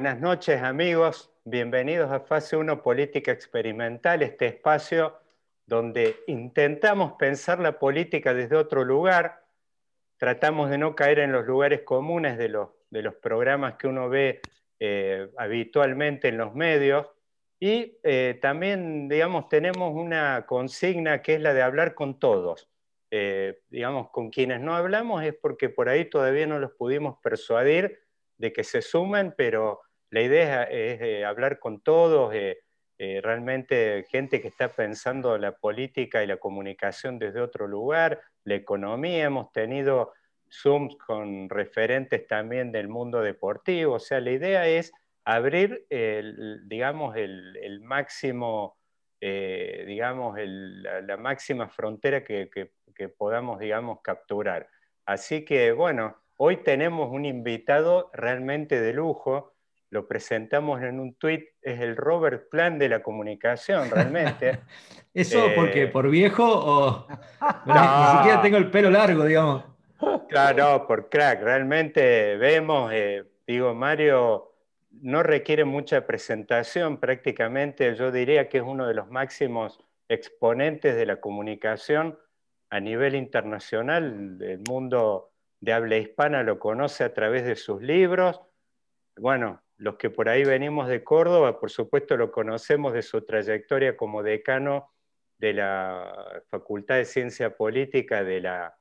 Buenas noches amigos, bienvenidos a Fase 1 Política Experimental, este espacio donde intentamos pensar la política desde otro lugar, tratamos de no caer en los lugares comunes de los, programas que uno ve eh, habitualmente en los medios. Y eh, también, digamos, tenemos una consigna que es la de hablar con todos. Eh, digamos, con quienes no hablamos es porque por ahí todavía no los pudimos persuadir de que se sumen, pero la idea es hablar con todos, eh, eh, realmente gente que está pensando la política y la comunicación desde otro lugar, la economía, hemos tenido Zooms con referentes también del mundo deportivo, o sea, la idea es abrir, el, digamos, el, máximo, eh, digamos, la, máxima frontera que, que podamos, digamos, capturar. Así que, bueno, hoy tenemos un invitado realmente de lujo, lo presentamos en un tuit, es el Robert Plan de la comunicación, realmente. ¿Eso porque eh, por viejo o ni siquiera tengo el pelo largo, digamos? Claro, por crack, realmente vemos, eh, digo, Mario no requiere mucha presentación, prácticamente yo diría que es uno de los máximos exponentes de la comunicación a nivel internacional, el mundo de habla hispana lo conoce a través de sus libros, bueno, los que por ahí venimos de Córdoba, por supuesto lo conocemos de su trayectoria como decano de la Facultad de Ciencia Política de la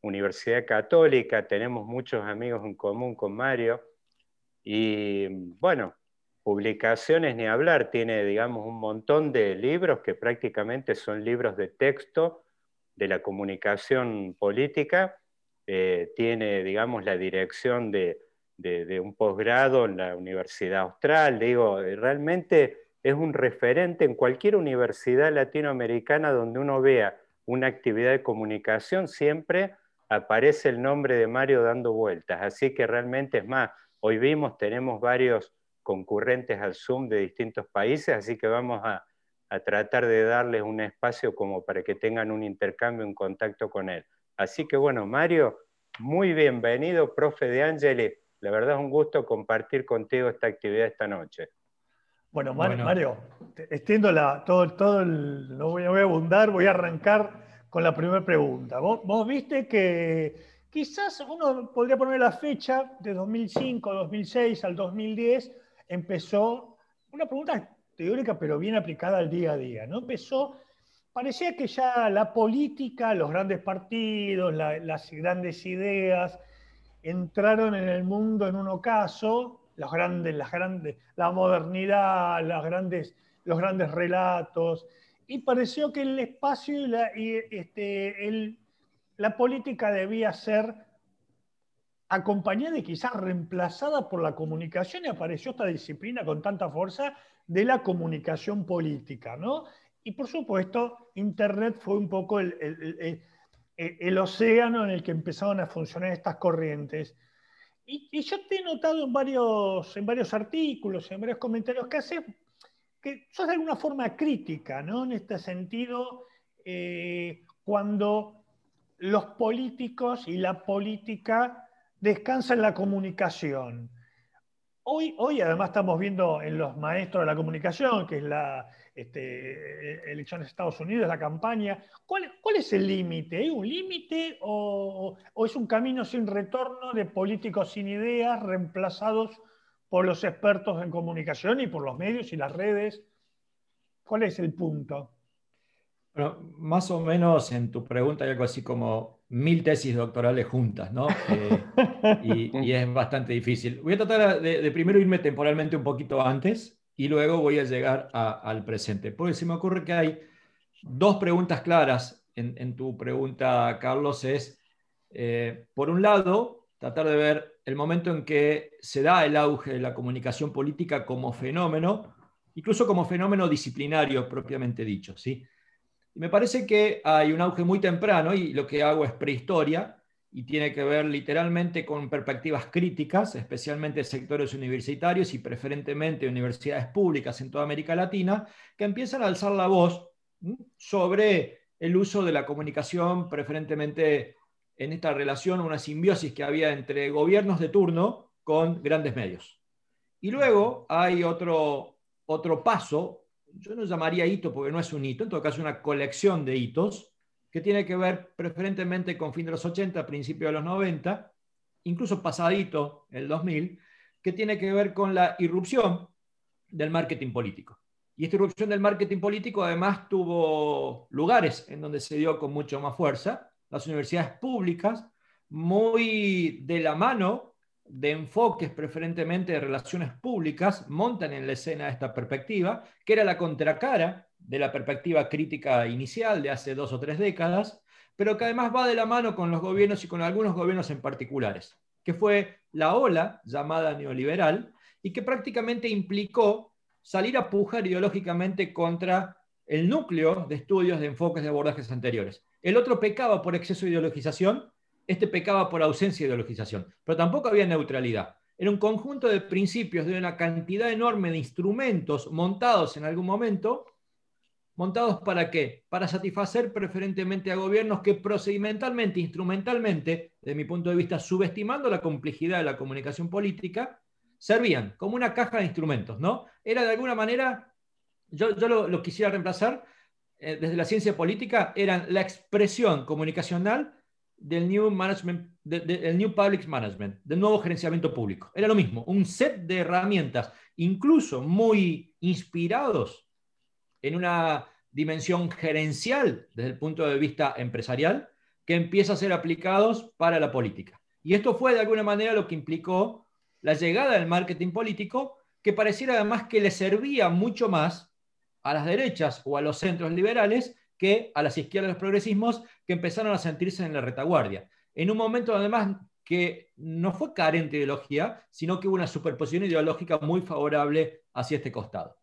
Universidad Católica, tenemos muchos amigos en común con Mario, y bueno, publicaciones ni hablar, tiene digamos un montón de libros que prácticamente son libros de texto de la comunicación política, eh, tiene digamos la dirección de de, un posgrado en la Universidad Austral. Digo, eh, realmente es un referente en cualquier universidad latinoamericana donde uno vea una actividad de comunicación, siempre aparece el nombre de Mario dando vueltas. Así que realmente es más, hoy vimos, tenemos varios concurrentes al Zoom de distintos países, así que vamos a, a tratar de darles un espacio como para que tengan un intercambio, un contacto con él. Así que bueno, Mario, muy bienvenido, profe de Ángeles la verdad es un gusto compartir contigo esta actividad esta noche. Bueno, Mario, extiendo la, todo, todo no, voy, a abundar, voy a arrancar con la primera pregunta. ¿Vos, viste que quizás uno podría poner la fecha de 2005, 2006 al 2010, empezó una pregunta teórica pero bien aplicada al día a día, ¿no? Empezó, parecía que ya la política, los grandes partidos, las grandes ideas, entraron en el mundo en un ocaso, los grandes, las grandes, la modernidad, las grandes, los grandes relatos, y pareció que el espacio y la, este, la política debía ser acompañada y quizás reemplazada por la comunicación, y apareció esta disciplina con tanta fuerza de la comunicación política, ¿no? Y por supuesto, Internet fue un poco el el océano en el que empezaron a funcionar estas corrientes. Y, yo te he notado en varios, en varios artículos, en varios comentarios que haces, que sos de alguna forma crítica, ¿no? En este sentido, eh, cuando los políticos y la política descansan en la comunicación. Hoy, hoy además estamos viendo en los maestros de la comunicación, que es la este, elecciones de Estados Unidos, la campaña, ¿cuál, cuál es el límite? ¿Hay un límite o, o, es un camino sin retorno de políticos sin ideas reemplazados por los expertos en comunicación y por los medios y las redes? ¿Cuál es el punto? Bueno, más o menos en tu pregunta hay algo así como mil tesis doctorales juntas, ¿no? Eh, y, es bastante difícil. Voy a tratar de, primero irme temporalmente un poquito antes y luego voy a llegar al presente. Porque se me ocurre que hay dos preguntas claras en, tu pregunta, Carlos, es, eh, por un lado, tratar de ver el momento en que se da el auge de la comunicación política como fenómeno, incluso como fenómeno disciplinario propiamente dicho, ¿sí? me parece que hay un auge muy temprano y lo que hago es prehistoria y tiene que ver literalmente con perspectivas críticas, especialmente sectores universitarios y preferentemente universidades públicas en toda América Latina, que empiezan a alzar la voz sobre el uso de la comunicación, preferentemente en esta relación, una simbiosis que había entre gobiernos de turno con grandes medios. Y luego hay otro, otro paso, yo no llamaría hito porque no es un hito, en todo caso una colección de hitos, que tiene que ver preferentemente con fin de los 80, principio de los 90, incluso pasadito, el 2000, que tiene que ver con la irrupción del marketing político. Y esta irrupción del marketing político además tuvo lugares en donde se dio con mucho más fuerza. Las universidades públicas, muy de la mano de enfoques preferentemente de relaciones públicas, montan en la escena esta perspectiva, que era la contracara de la perspectiva crítica inicial de hace dos o tres décadas, pero que además va de la mano con los gobiernos y con algunos gobiernos en particulares, que fue la ola llamada neoliberal y que prácticamente implicó salir a pujar ideológicamente contra el núcleo de estudios de enfoques de abordajes anteriores. El otro pecaba por exceso de ideologización, este pecaba por ausencia de ideologización, pero tampoco había neutralidad. Era un conjunto de principios de una cantidad enorme de instrumentos montados en algún momento. ¿Montados para qué? Para satisfacer preferentemente a gobiernos que procedimentalmente, instrumentalmente, desde mi punto de vista, subestimando la complejidad de la comunicación política, servían como una caja de instrumentos, ¿no? Era de alguna manera, yo, yo lo, quisiera reemplazar eh, desde la ciencia política, eran la expresión comunicacional del New, management, del new Public Management, del nuevo gerenciamiento público. Era lo mismo, un set de herramientas, incluso muy inspirados en una dimensión gerencial desde el punto de vista empresarial, que empieza a ser aplicados para la política. Y esto fue de alguna manera lo que implicó la llegada del marketing político, que pareciera además que le servía mucho más a las derechas o a los centros liberales que a las izquierdas de los progresismos que empezaron a sentirse en la retaguardia. En un momento además que no fue carente de ideología, sino que hubo una superposición ideológica muy favorable hacia este costado.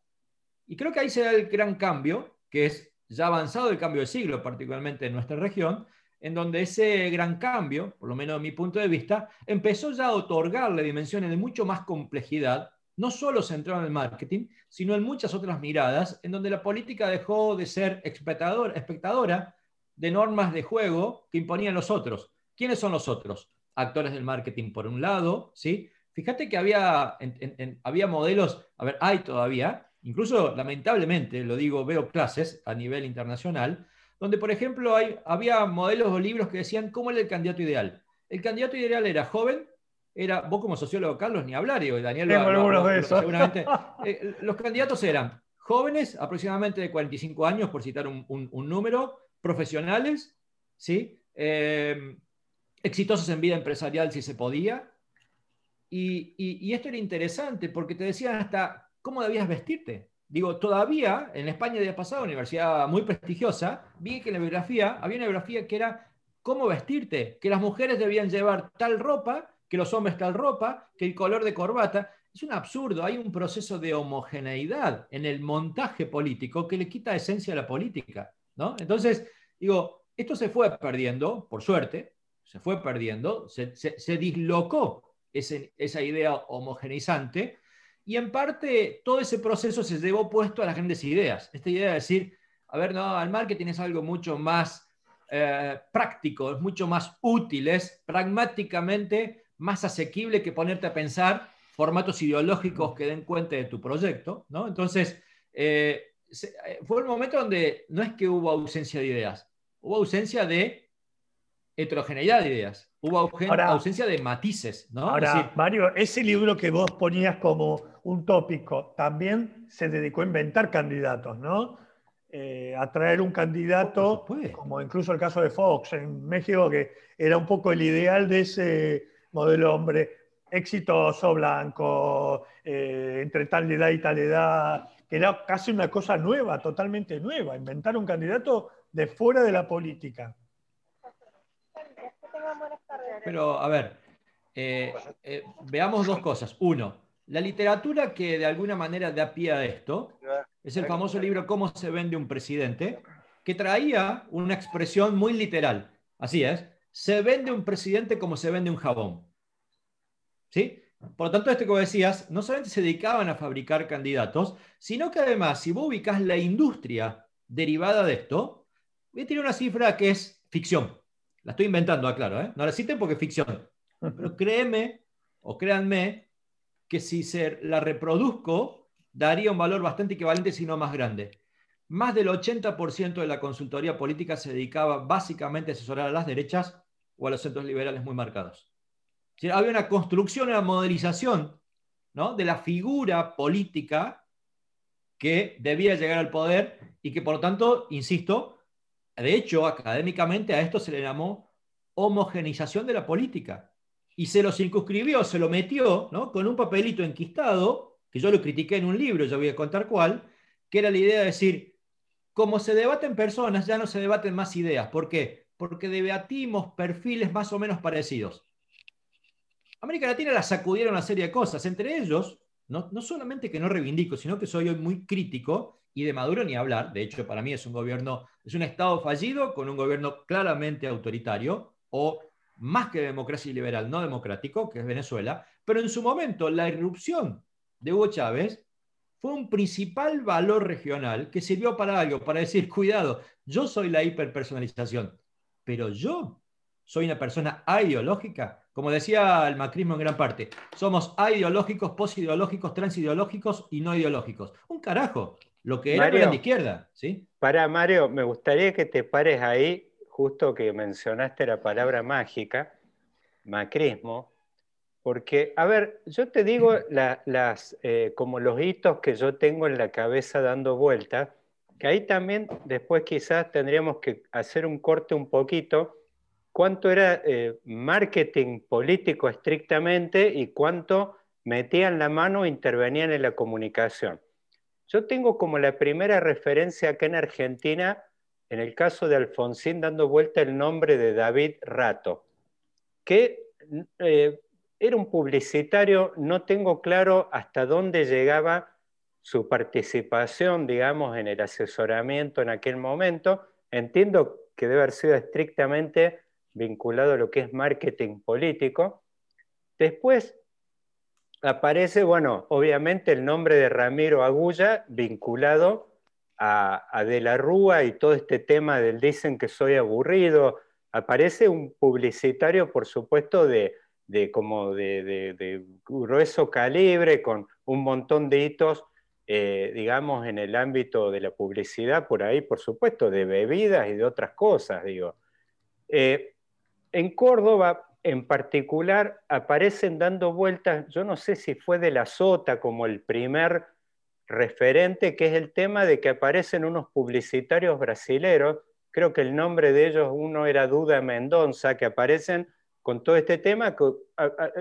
Y creo que ahí se da el gran cambio, que es ya avanzado el cambio de siglo, particularmente en nuestra región, en donde ese gran cambio, por lo menos de mi punto de vista, empezó ya a otorgarle dimensiones de mucho más complejidad, no solo centrado en el marketing, sino en muchas otras miradas, en donde la política dejó de ser espectadora de normas de juego que imponían los otros. ¿Quiénes son los otros? Actores del marketing, por un lado, ¿sí? Fíjate que había, había modelos, a ver, hay todavía, incluso lamentablemente, lo digo, veo clases a nivel internacional, donde, por ejemplo, hay, había modelos o libros que decían cómo era el candidato ideal. El candidato ideal era joven, era, vos como sociólogo, Carlos, ni hablar, y Daniel, de seguramente. Eh, los candidatos eran jóvenes, aproximadamente de 45 años, por citar un, número, profesionales, ¿sí? Eh, exitosos en vida empresarial si se podía. Y, y, esto era interesante porque te decían hasta cómo debías vestirte. Digo, todavía en España de pasado, universidad muy prestigiosa, vi que en la biografía había una biografía que era cómo vestirte, que las mujeres debían llevar tal ropa, que los hombres tal ropa, que el color de corbata. Es un absurdo, hay un proceso de homogeneidad en el montaje político que le quita esencia a la política. ¿no? Entonces, digo, esto se fue perdiendo, por suerte, se fue perdiendo, se, dislocó esa idea homogeneizante y en parte todo ese proceso se llevó puesto a las grandes ideas. Esta idea de decir, a ver, no, el marketing es algo mucho más eh, práctico, es mucho más útil, es pragmáticamente más asequible que ponerte a pensar formatos ideológicos que den cuenta de tu proyecto. ¿no? Entonces, eh, eh, fue el momento donde no es que hubo ausencia de ideas, hubo ausencia de heterogeneidad de ideas. Hubo ausencia de matices, ¿no? Ahora, Mario, ese libro que vos ponías como un tópico, también se dedicó a inventar candidatos, ¿no? Eh, a traer un candidato, como incluso el caso de Fox en México, que era un poco el ideal de ese modelo hombre exitoso, blanco, eh, entre tal edad y tal edad, que era casi una cosa nueva, totalmente nueva, inventar un candidato de fuera de la política. Pero, a ver, eh, eh, veamos dos cosas. Uno, la literatura que de alguna manera da pie a esto es el famoso libro Cómo se vende un presidente, que traía una expresión muy literal. Así es, se vende un presidente como se vende un jabón. ¿Sí? Por lo tanto, esto que decías, no solamente se dedicaban a fabricar candidatos, sino que además, si vos ubicás la industria derivada de esto, voy a una cifra que es ficción. La estoy inventando, aclaro, ¿eh? No la citen porque es ficción. Pero créeme o créanme que si se la reproduzco, daría un valor bastante equivalente, si no más grande. Más del 80% de la consultoría política se dedicaba básicamente a asesorar a las derechas o a los centros liberales muy marcados. había una construcción, una modelización ¿no? de la figura política que debía llegar al poder y que por lo tanto, insisto, de hecho, académicamente a esto se le llamó homogenización de la política. Y se lo circunscribió, se lo metió ¿no? con un papelito enquistado, que yo lo critiqué en un libro, yo voy a contar cuál, que era la idea de decir, como se debaten personas, ya no se debaten más ideas. ¿Por qué? Porque debatimos perfiles más o menos parecidos. América Latina la sacudieron una serie de cosas, entre ellos, no, no solamente que no reivindico, sino que soy hoy muy crítico y de Maduro ni hablar. De hecho, para mí es un gobierno, es un Estado fallido con un gobierno claramente autoritario o más que democracia liberal, no democrático, que es Venezuela. Pero en su momento, la irrupción de Hugo Chávez fue un principal valor regional que sirvió para algo, para decir, cuidado, yo soy la hiperpersonalización, pero yo soy una persona ideológica. Como decía el macrismo en gran parte, somos ideológicos, posideológicos, transideológicos y no ideológicos. Un carajo lo que era la izquierda. ¿sí? Para Mario, me gustaría que te pares ahí, justo que mencionaste la palabra mágica, macrismo, porque, a ver, yo te digo las, eh, como los hitos que yo tengo en la cabeza dando vueltas, que ahí también después quizás tendríamos que hacer un corte un poquito, cuánto era eh, marketing político estrictamente y cuánto metían la mano e intervenían en la comunicación. Yo tengo como la primera referencia acá en Argentina, en el caso de Alfonsín, dando vuelta el nombre de David Rato, que eh, era un publicitario, no tengo claro hasta dónde llegaba su participación, digamos, en el asesoramiento en aquel momento. Entiendo que debe haber sido estrictamente vinculado a lo que es marketing político. Después, aparece, bueno, obviamente el nombre de Ramiro Agulla vinculado a, De la Rúa y todo este tema del dicen que soy aburrido. Aparece un publicitario, por supuesto, de, como de, grueso calibre, con un montón de hitos, eh, digamos, en el ámbito de la publicidad, por ahí, por supuesto, de bebidas y de otras cosas, digo. Eh, en Córdoba en particular aparecen dando vueltas, yo no sé si fue de la Sota como el primer referente, que es el tema de que aparecen unos publicitarios brasileros, creo que el nombre de ellos uno era Duda Mendonza, que aparecen con todo este tema, que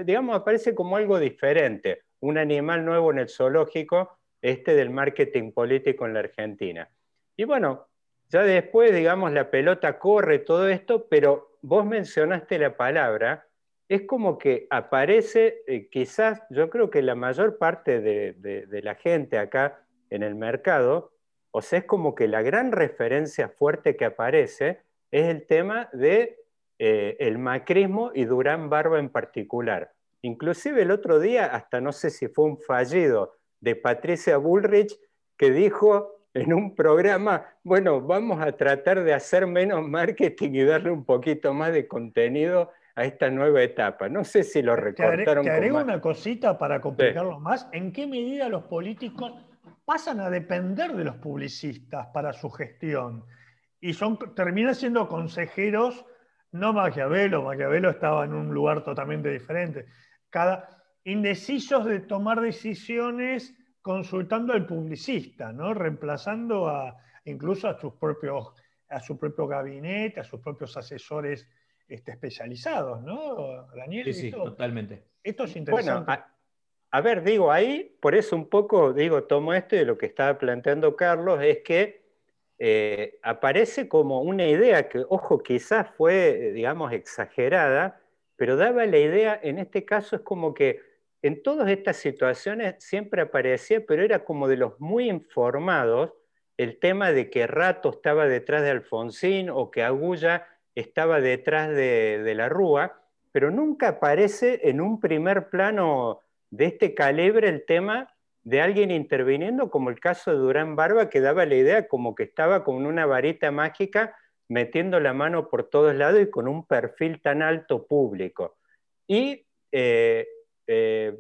digamos aparece como algo diferente, un animal nuevo en el zoológico, este del marketing político en la Argentina. Y bueno, ya después, digamos, la pelota corre todo esto, pero vos mencionaste la palabra, es como que aparece, eh, quizás yo creo que la mayor parte de, la gente acá en el mercado, o sea, es como que la gran referencia fuerte que aparece es el tema de eh, el macrismo y Durán Barba en particular. Inclusive el otro día, hasta no sé si fue un fallido de Patricia Bullrich, que dijo en un programa, bueno, vamos a tratar de hacer menos marketing y darle un poquito más de contenido a esta nueva etapa. No sé si lo recortaron. Te agrego una cosita para complicarlo más. ¿En qué medida los políticos pasan a depender de los publicistas para su gestión? Y son, terminan siendo consejeros, no Maquiavelo, Maquiavelo estaba en un lugar totalmente diferente. Cada, indecisos de tomar decisiones consultando al publicista, ¿no? reemplazando a, incluso a, sus propios, a su propio gabinete, a sus propios asesores este, especializados, ¿no, Daniel? Sí, sí, totalmente. Esto es interesante. Bueno, a, ver, digo, ahí, por eso un poco, digo, tomo esto de lo que estaba planteando Carlos, es que eh, aparece como una idea que, ojo, quizás fue, digamos, exagerada, pero daba la idea, en este caso es como que en todas estas situaciones siempre aparecía, pero era como de los muy informados, el tema de que Rato estaba detrás de Alfonsín o que Agulla estaba detrás de, la Rúa, pero nunca aparece en un primer plano de este calibre el tema de alguien interviniendo, como el caso de Durán Barba, que daba la idea como que estaba con una varita mágica metiendo la mano por todos lados y con un perfil tan alto público. Y eh, eh,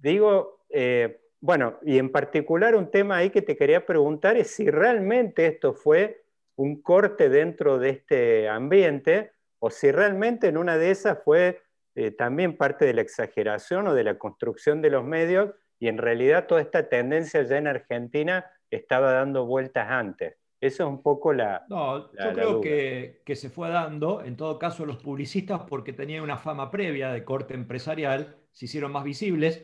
digo, eh, bueno, y en particular un tema ahí que te quería preguntar es si realmente esto fue un corte dentro de este ambiente o si realmente en una de esas fue eh, también parte de la exageración o de la construcción de los medios y en realidad toda esta tendencia ya en Argentina estaba dando vueltas antes. Eso es un poco la... No, yo creo que, que, se fue dando, en todo caso, los publicistas, porque tenían una fama previa de corte empresarial, se hicieron más visibles,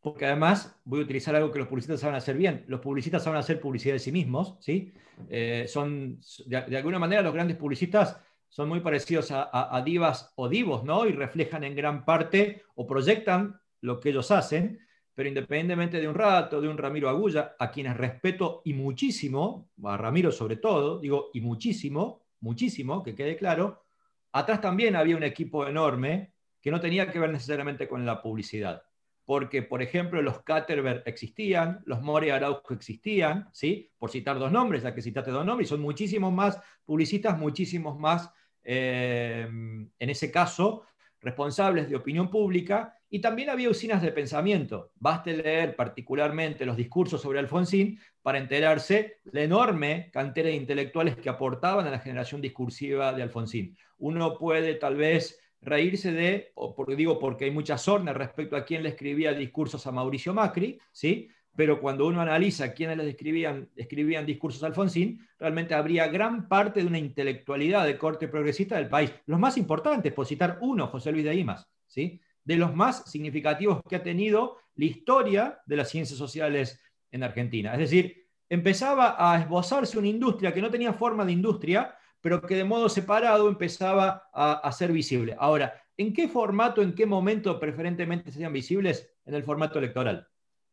porque además voy a utilizar algo que los publicistas saben hacer bien. Los publicistas saben hacer publicidad de sí mismos, ¿sí? Eh, son, de, alguna manera, los grandes publicistas son muy parecidos a, divas o divos, ¿no? Y reflejan en gran parte o proyectan lo que ellos hacen, pero independientemente de un rato, de un Ramiro Agulla, a quienes respeto y muchísimo, a Ramiro sobre todo, digo, y muchísimo, muchísimo, que quede claro, atrás también había un equipo enorme que no tenía que ver necesariamente con la publicidad porque, por ejemplo, los Caterberg existían, los More Araujo existían, ¿sí? por citar dos nombres, ya que citaste dos nombres, son muchísimos más publicistas, muchísimos más, eh, en ese caso, responsables de opinión pública, y también había usinas de pensamiento. Baste leer particularmente los discursos sobre Alfonsín para enterarse la enorme cantera de intelectuales que aportaban a la generación discursiva de Alfonsín. Uno puede tal vez reírse de, o porque digo porque hay mucha sorna respecto a quién le escribía discursos a Mauricio Macri, ¿sí? pero cuando uno analiza quiénes le escribían, escribían discursos a Alfonsín, realmente habría gran parte de una intelectualidad de corte progresista del país. Los más importantes, por citar uno, José Luis de Imas, ¿sí? de los más significativos que ha tenido la historia de las ciencias sociales en Argentina. Es decir, empezaba a esbozarse una industria que no tenía forma de industria, pero que de modo separado empezaba a, ser visible. Ahora, ¿en qué formato, en qué momento preferentemente serían visibles? En el formato electoral,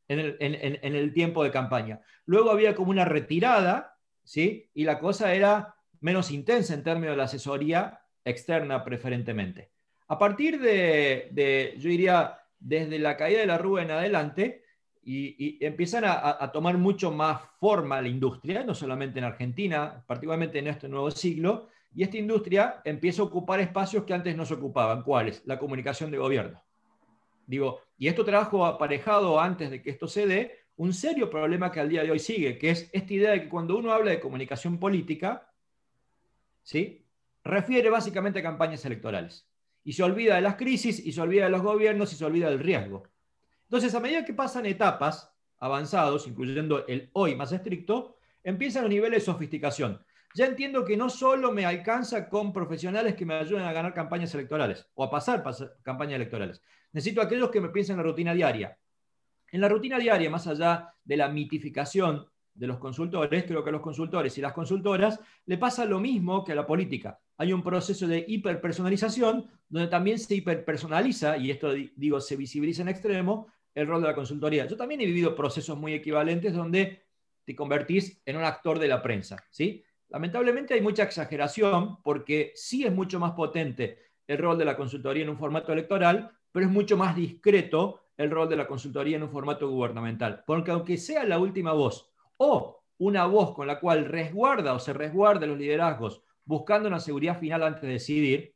en el, tiempo de campaña. Luego había como una retirada, ¿sí? Y la cosa era menos intensa en términos de la asesoría externa preferentemente. A partir de, de yo diría, desde la caída de la Rúa en adelante, y, empiezan a, tomar mucho más forma la industria, no solamente en Argentina, particularmente en este nuevo siglo, y esta industria empieza a ocupar espacios que antes no se ocupaban. ¿Cuáles? La comunicación de gobierno. Digo, y esto trajo aparejado antes de que esto se dé un serio problema que al día de hoy sigue, que es esta idea de que cuando uno habla de comunicación política, ¿sí? refiere básicamente a campañas electorales. Y se olvida de las crisis, y se olvida de los gobiernos, y se olvida del riesgo. Entonces, a medida que pasan etapas avanzados, incluyendo el hoy más estricto, empiezan los niveles de sofisticación. Ya entiendo que no solo me alcanza con profesionales que me ayuden a ganar campañas electorales o a pasar, campañas electorales. Necesito aquellos que me piensen en la rutina diaria. En la rutina diaria, más allá de la mitificación de los consultores, creo que a los consultores y las consultoras le pasa lo mismo que a la política. Hay un proceso de hiperpersonalización donde también se hiperpersonaliza, y esto digo, se visibiliza en extremo, el rol de la consultoría. Yo también he vivido procesos muy equivalentes donde te convertís en un actor de la prensa, ¿sí? Lamentablemente hay mucha exageración porque sí es mucho más potente el rol de la consultoría en un formato electoral, pero es mucho más discreto el rol de la consultoría en un formato gubernamental. Porque aunque sea la última voz o una voz con la cual resguarda o se resguarda los liderazgos buscando una seguridad final antes de decidir,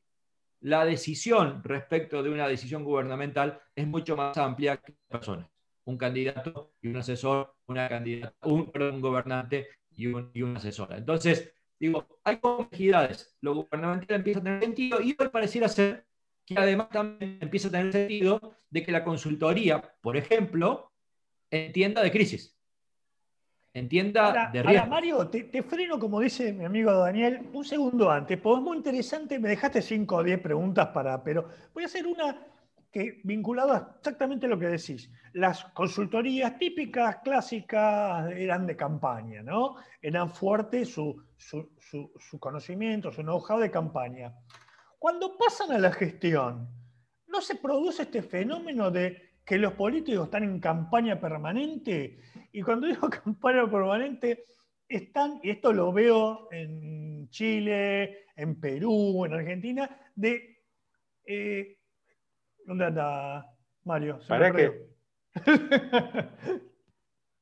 la decisión respecto de una decisión gubernamental es mucho más amplia que personas. Un candidato y un asesor, una candidata, un, gobernante y, un, y una asesora. Entonces, digo, hay complejidades. Lo gubernamental empieza a tener sentido y hoy pareciera ser que además también empieza a tener sentido de que la consultoría, por ejemplo, entienda de crisis entienda de riesgo. Mario, te, freno, como dice mi amigo Daniel, un segundo antes, porque es muy interesante, me dejaste 5 o 10 preguntas para, pero voy a hacer una que vinculada exactamente a lo que decís. Las consultorías típicas, clásicas, eran de campaña, ¿no? Eran fuertes su, su conocimiento, su know-how de campaña. Cuando pasan a la gestión, ¿no se produce este fenómeno de que los políticos están en campaña permanente? Y cuando digo campaña permanente, están, y esto lo veo en Chile, en Perú, en Argentina, de... Eh, ¿Dónde anda Mario? ¿Para qué?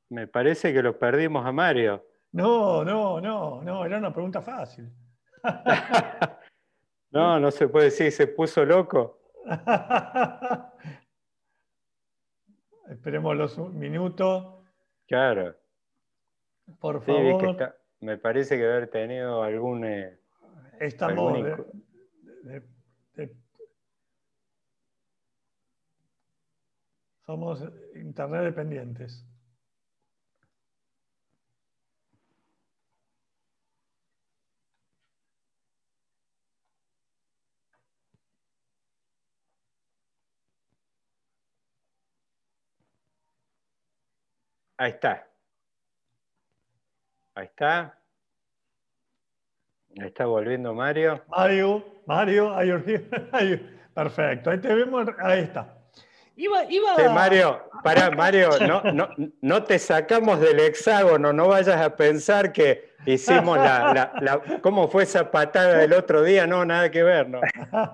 me parece que lo perdimos a Mario. No, no, no, no, era una pregunta fácil. no, no se puede decir, se puso loco. Esperemos los minutos. Claro. Por favor. me parece que haber tenido algún. Eh, Estamos. somos internet dependientes. Ahí está. Ahí está. Ahí está volviendo Mario. Mario, Mario, ahí, perfecto. Ahí te vemos, ahí está. Iba, iba... Mario, para Mario, no, no, no, te sacamos del hexágono, no vayas a pensar que hicimos la, la, ¿Cómo fue esa patada del otro día? No, nada que ver, ¿no?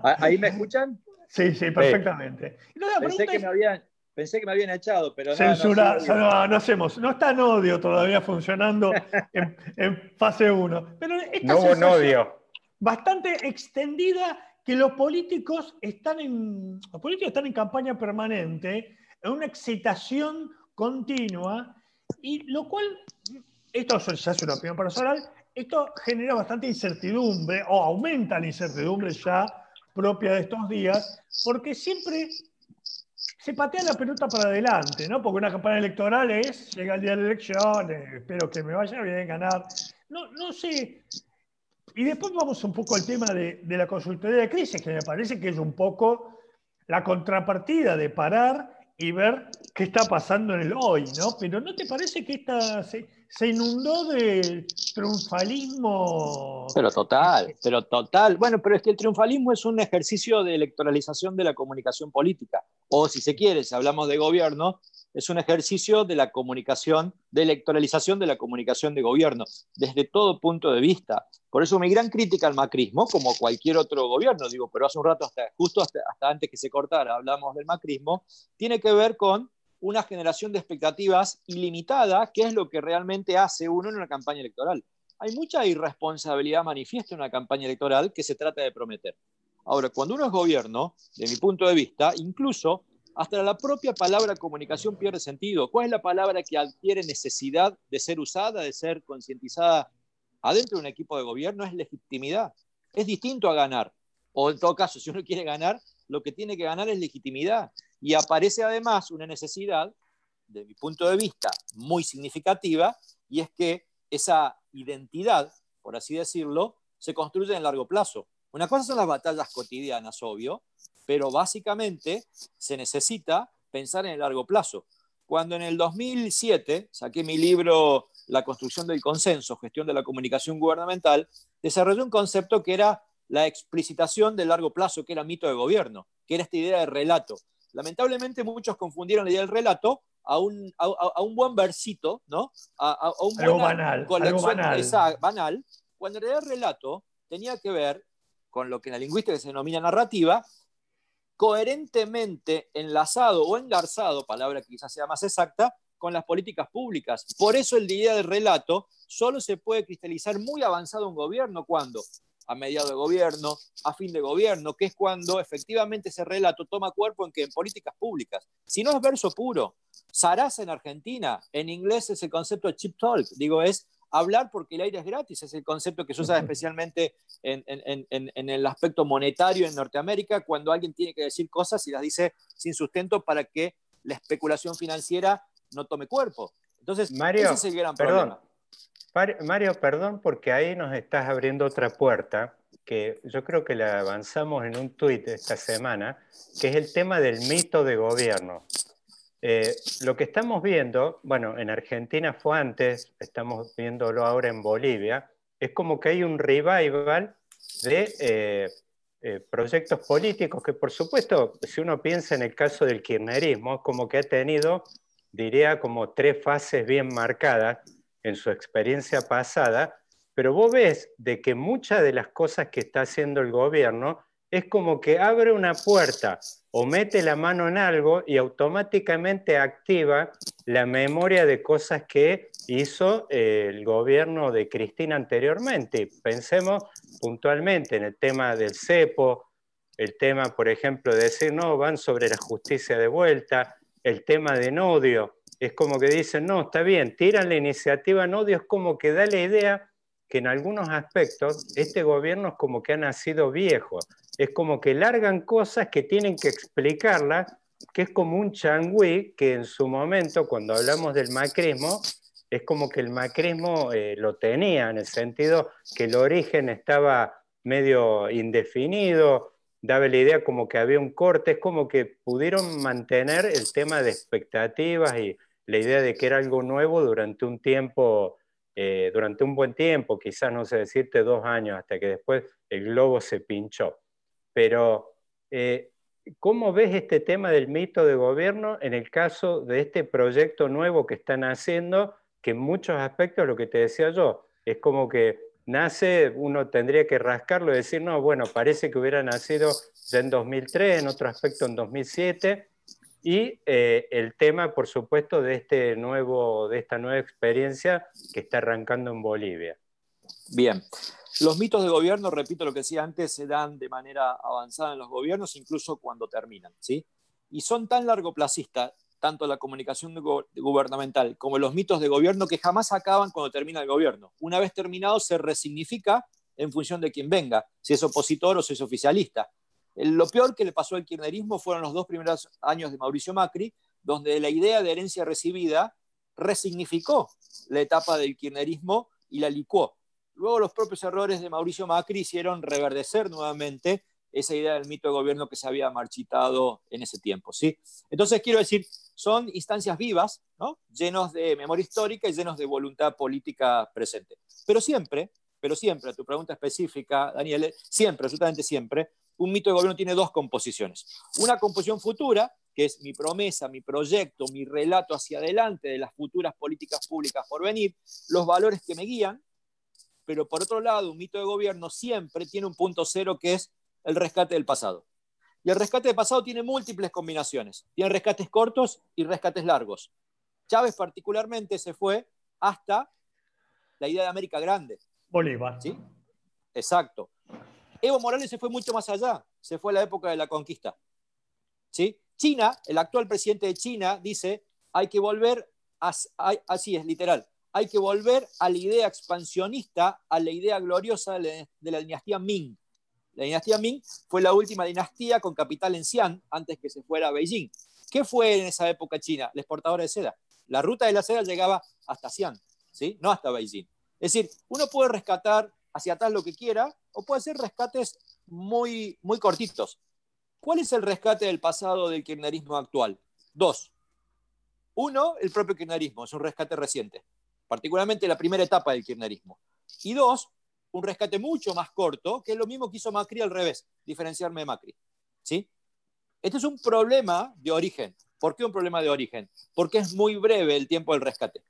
¿Ahí me escuchan? Sí, sí, perfectamente. Pensé que me habían Pensé que me habían echado, pero no. Censura, no, no, hacemos. No está Nodio todavía funcionando en, fase 1. Pero esta no Nodio. Bastante extendida que los políticos están en. Los políticos están en campaña permanente, en una excitación continua, y lo cual. Esto ya es una opinión personal. Esto genera bastante incertidumbre, o aumenta la incertidumbre ya propia de estos días, porque siempre se patea la pelota para adelante, ¿no? Porque una campaña electoral es, llega el día de la elección, espero que me vaya bien, ganar. No, no sé. Y después vamos un poco al tema de, la consultoría de crisis, que me parece que es un poco la contrapartida de parar y ver qué está pasando en el hoy, ¿no? Pero ¿no te parece que esta se inundó de triunfalismo? Pero total, pero total. Bueno, pero es que el triunfalismo es un ejercicio de electoralización de la comunicación política. O si se quiere, si hablamos de gobierno, es un ejercicio de la comunicación, de electoralización de la comunicación de gobierno, desde todo punto de vista. Por eso mi gran crítica al macrismo, como cualquier otro gobierno, digo, pero hace un rato, justo hasta, antes que se cortara, hablamos del macrismo, tiene que ver con una generación de expectativas ilimitada, que es lo que realmente hace uno en una campaña electoral. Hay mucha irresponsabilidad manifiesta en una campaña electoral que se trata de prometer. Ahora, cuando uno es gobierno, de mi punto de vista, incluso hasta la propia palabra comunicación pierde sentido. ¿Cuál es la palabra que adquiere necesidad de ser usada, de ser concientizada adentro de un equipo de gobierno? Es legitimidad. Es distinto a ganar. O en todo caso, si uno quiere ganar, lo que tiene que ganar es legitimidad. Y aparece además una necesidad, de mi punto de vista, muy significativa, y es que esa identidad, por así decirlo, se construye en largo plazo. Una cosa son las batallas cotidianas, obvio, pero básicamente se necesita pensar en el largo plazo. Cuando en el 2007 saqué mi libro La construcción del consenso, gestión de la comunicación gubernamental, desarrollé un concepto que era la explicitación del largo plazo, que era mito de gobierno, que era esta idea de relato. Lamentablemente muchos confundieron la idea del relato a un, a, un buen versito, ¿no? A, un algo banal, algo banal. banal, cuando en realidad el relato tenía que ver con lo que en la lingüística se denomina narrativa, coherentemente enlazado o engarzado, palabra que quizás sea más exacta, con las políticas públicas. Por eso el día del relato solo se puede cristalizar muy avanzado un gobierno cuando a mediado de gobierno, a fin de gobierno, que es cuando efectivamente ese relato toma cuerpo en que en políticas públicas. Si no es verso puro, Sarasa en Argentina, en inglés es el concepto de chip talk, digo, es hablar porque el aire es gratis, es el concepto que se usa especialmente en, el aspecto monetario en Norteamérica, cuando alguien tiene que decir cosas y las dice sin sustento para que la especulación financiera no tome cuerpo. Entonces, Mario, ese es el gran perdón, problema. Mario, perdón, porque ahí nos estás abriendo otra puerta que yo creo que la avanzamos en un tuit esta semana, que es el tema del mito de gobierno. Eh, lo que estamos viendo, bueno, en Argentina fue antes, estamos viéndolo ahora en Bolivia, es como que hay un revival de eh, eh, proyectos políticos que, por supuesto, si uno piensa en el caso del kirchnerismo, como que ha tenido, diría, como tres fases bien marcadas en su experiencia pasada, pero vos ves de que muchas de las cosas que está haciendo el gobierno es como que abre una puerta o mete la mano en algo y automáticamente activa la memoria de cosas que hizo eh, el gobierno de Cristina anteriormente. Pensemos puntualmente en el tema del cepo, el tema, por ejemplo, de decir, no, van sobre la justicia de vuelta, el tema de Nodio. Es como que dicen, no, está bien, tiran la iniciativa Nodio, es como que da la idea que en algunos aspectos este gobierno es como que ha nacido viejo, es como que largan cosas que tienen que explicarlas, que es como un changüí que en su momento, cuando hablamos del macrismo, es como que el macrismo eh, lo tenía, en el sentido que el origen estaba medio indefinido, daba la idea como que había un corte, es como que pudieron mantener el tema de expectativas y la idea de que era algo nuevo durante un tiempo, eh, durante un buen tiempo, quizás no sé decirte dos años, hasta que después el globo se pinchó. Pero, eh, ¿cómo ves este tema del mito de gobierno en el caso de este proyecto nuevo que están haciendo, que en muchos aspectos, lo que te decía yo, es como que nace, uno tendría que rascarlo y decir, no, bueno, parece que hubiera nacido ya en 2003, en otro aspecto en 2007, y eh, el tema, por supuesto, de, este nuevo, de esta nueva experiencia que está arrancando en Bolivia. Bien. Los mitos de gobierno, repito lo que decía antes, se dan de manera avanzada en los gobiernos, incluso cuando terminan, ¿sí? Y son tan largoplacistas, tanto la comunicación gubernamental como los mitos de gobierno, que jamás acaban cuando termina el gobierno. Una vez terminado, se resignifica en función de quien venga, si es opositor o si es oficialista. Lo peor que le pasó al kirchnerismo fueron los dos primeros años de Mauricio Macri, donde la idea de herencia recibida resignificó la etapa del kirchnerismo y la licuó. Luego los propios errores de Mauricio Macri hicieron reverdecer nuevamente esa idea del mito de gobierno que se había marchitado en ese tiempo. ¿sí? Entonces, quiero decir, son instancias vivas, ¿no? llenos de memoria histórica y llenos de voluntad política presente. Pero siempre, pero siempre, a tu pregunta específica, Daniel, siempre, absolutamente siempre, un mito de gobierno tiene dos composiciones. Una composición futura, que es mi promesa, mi proyecto, mi relato hacia adelante de las futuras políticas públicas por venir, los valores que me guían, pero por otro lado, un mito de gobierno siempre tiene un punto cero que es el rescate del pasado. Y el rescate del pasado tiene múltiples combinaciones. Tiene rescates cortos y rescates largos. Chávez particularmente se fue hasta la idea de América Grande. Bolívar. ¿Sí? Exacto. Evo Morales se fue mucho más allá, se fue a la época de la conquista. ¿Sí? China, el actual presidente de China, dice, hay que volver, así es, literal, hay que volver a la idea expansionista, a la idea gloriosa de la dinastía Ming. La dinastía Ming fue la última dinastía con capital en Xi'an antes que se fuera a Beijing. ¿Qué fue en esa época China? La exportadora de seda. La ruta de la seda llegaba hasta Xi'an, ¿sí? no hasta Beijing. Es decir, uno puede rescatar hacia atrás lo que quiera, o puede ser rescates muy, muy cortitos. ¿Cuál es el rescate del pasado del kirchnerismo actual? Dos. Uno, el propio kirchnerismo, es un rescate reciente, particularmente la primera etapa del kirchnerismo. Y dos, un rescate mucho más corto, que es lo mismo que hizo Macri al revés, diferenciarme de Macri. ¿Sí? Este es un problema de origen. ¿Por qué un problema de origen? Porque es muy breve el tiempo del rescate.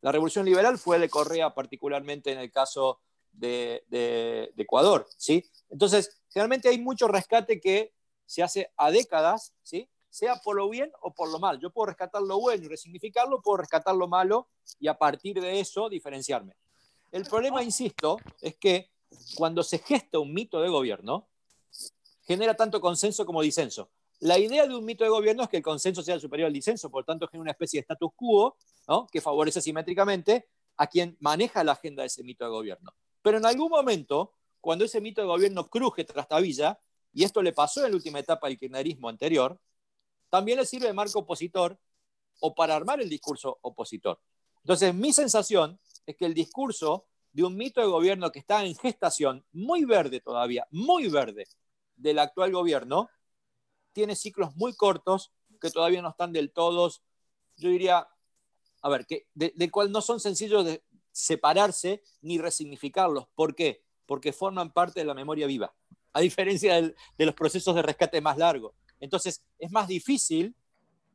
La revolución liberal fue de Correa, particularmente en el caso de, Ecuador, ¿sí? Entonces, generalmente hay mucho rescate que se hace a décadas, ¿sí? Sea por lo bien o por lo mal. Yo puedo rescatar lo bueno y resignificarlo, puedo rescatar lo malo y a partir de eso diferenciarme. El problema, insisto, es que cuando se gesta un mito de gobierno, genera tanto consenso como disenso. La idea de un mito de gobierno es que el consenso sea superior al disenso, por tanto genera una especie de status quo que favorece simétricamente a quien maneja la agenda de ese mito de gobierno. Pero en algún momento, cuando ese mito de gobierno cruje tras tabilla, y esto le pasó en la última etapa del kirchnerismo anterior, también le sirve de marco opositor o para armar el discurso opositor. Entonces, mi sensación es que el discurso de un mito de gobierno que está en gestación, muy verde todavía, muy verde, del actual gobierno, tiene ciclos muy cortos que todavía no están del todo, yo diría, a ver, que, del cual no son sencillos de, separarse ni resignificarlos. ¿Por qué? Porque forman parte de la memoria viva, a diferencia de los procesos de rescate más largos. Entonces, es más difícil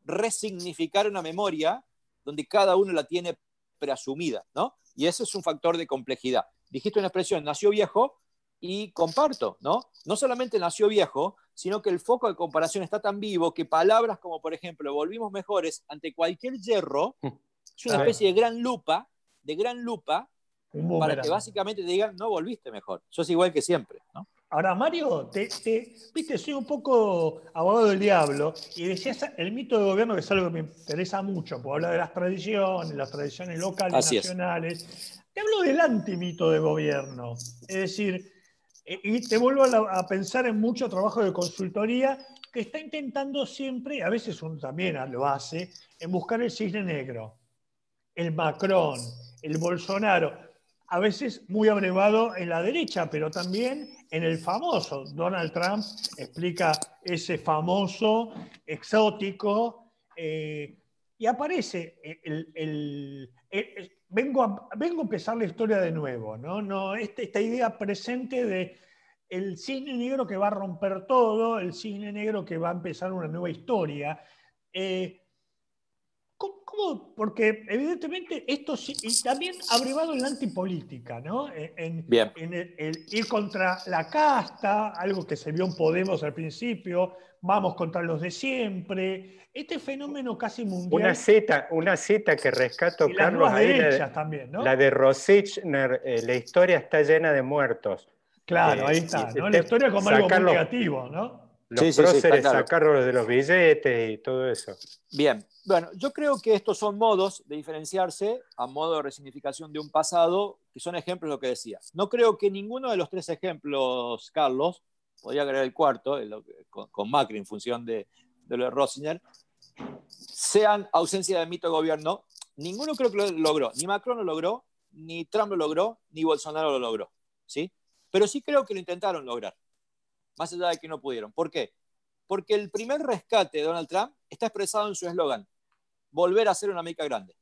resignificar una memoria donde cada uno la tiene preasumida, ¿no? Y ese es un factor de complejidad. Dijiste una expresión, nació viejo, y comparto, ¿no? No solamente nació viejo, sino que el foco de comparación está tan vivo que palabras como, por ejemplo, volvimos mejores ante cualquier hierro, es una especie de gran lupa de gran lupa para que básicamente te digan, no volviste mejor. Sos igual que siempre. ¿no? Ahora, Mario, te, viste, soy un poco abogado del diablo y decías el mito de gobierno, que es algo que me interesa mucho, porque habla de las tradiciones, las tradiciones locales, nacionales. Te hablo del antimito de gobierno. Es decir, y te vuelvo a, pensar en mucho trabajo de consultoría que está intentando siempre, a veces uno también lo hace, en buscar el cisne negro, el Macron, el Bolsonaro, a veces muy abrevado en la derecha, pero también en el famoso. Donald Trump explica ese famoso, exótico, eh, y aparece el, vengo, a, vengo a empezar la historia de nuevo, ¿no? no este, esta idea presente de el cine negro que va a romper todo, el cine negro que va a empezar una nueva historia. Eh, ¿Cómo? Porque evidentemente esto sí, y también ha brevado en la antipolítica, ¿no? En, el, ir contra la casta, algo que se vio en Podemos al principio, vamos contra los de siempre, este fenómeno casi mundial. Una cita, una cita que rescato, Carlos, la, también, ¿no? la de Rosichner, eh, la historia está llena de muertos. Claro, eh, ahí está, ¿no? La historia como algo muy negativo, ¿no? Los sí, próceres, sacarlos de los billetes y todo eso. Bien, bueno, yo creo que estos son modos de diferenciarse a modo de resignificación de un pasado, que son ejemplos de lo que decía. No creo que ninguno de los tres ejemplos, Carlos, podría agregar el cuarto, con, Macri en función de, lo de Rosinger, sean ausencia de mito de gobierno. Ninguno creo que lo logró. Ni Macron lo logró, ni Trump lo logró, ni Bolsonaro lo logró. ¿sí? Pero sí creo que lo intentaron lograr más allá de que no pudieron. ¿Por qué? Porque el primer rescate de Donald Trump está expresado en su eslogan, volver a ser una América grande.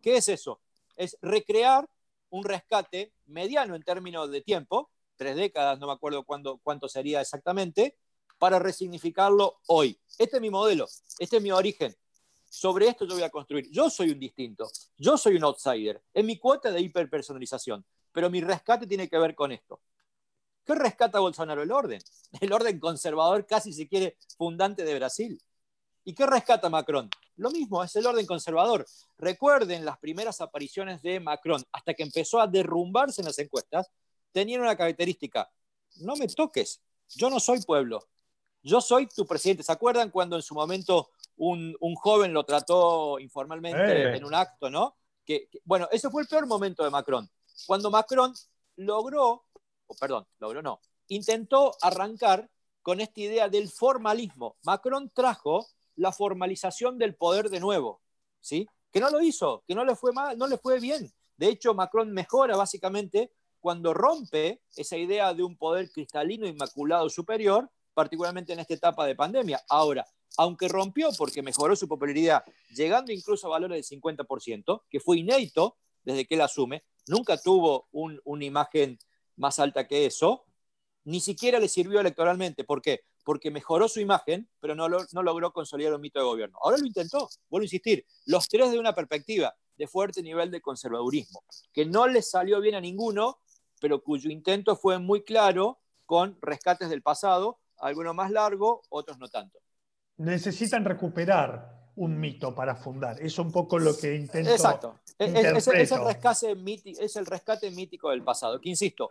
¿Qué es eso? Es recrear un rescate mediano en términos de tiempo, tres décadas, no me acuerdo cuándo, cuánto sería exactamente, para resignificarlo hoy. Este es mi modelo, este es mi origen. Sobre esto yo voy a construir. Yo soy un distinto, yo soy un outsider, es mi cuota de hiperpersonalización, pero mi rescate tiene que ver con esto. ¿Qué rescata Bolsonaro? El orden. El orden conservador, casi si quiere, fundante de Brasil. ¿Y qué rescata Macron? Lo mismo, es el orden conservador. Recuerden las primeras apariciones de Macron, hasta que empezó a derrumbarse en las encuestas, tenían una característica. No me toques, yo no soy pueblo, yo soy tu presidente. ¿Se acuerdan cuando en su momento un, joven lo trató informalmente eh. en un acto, no? Que, bueno, ese fue el peor momento de Macron. Cuando Macron logró perdón, logró no, intentó arrancar con esta idea del formalismo. Macron trajo la formalización del poder de nuevo, ¿sí? Que no lo hizo, que no le fue mal, no le fue bien. De hecho, Macron mejora básicamente cuando rompe esa idea de un poder cristalino, inmaculado, superior, particularmente en esta etapa de pandemia. Ahora, aunque rompió porque mejoró su popularidad, llegando incluso a valores del 50%, que fue inédito desde que él asume, nunca tuvo una imagen más alta que eso, ni siquiera le sirvió electoralmente. ¿Por qué? Porque mejoró su imagen, pero no, logró consolidar un mito de gobierno. Ahora lo intentó, vuelvo a insistir, los tres de una perspectiva de fuerte nivel de conservadurismo, que no le salió bien a ninguno, pero cuyo intento fue muy claro con rescates del pasado, algunos más largos, otros no tanto. Necesitan recuperar un mito para fundar. Es un poco lo que intento. Exacto. Es, el rescate mítico, es el rescate mítico del pasado. Que insisto,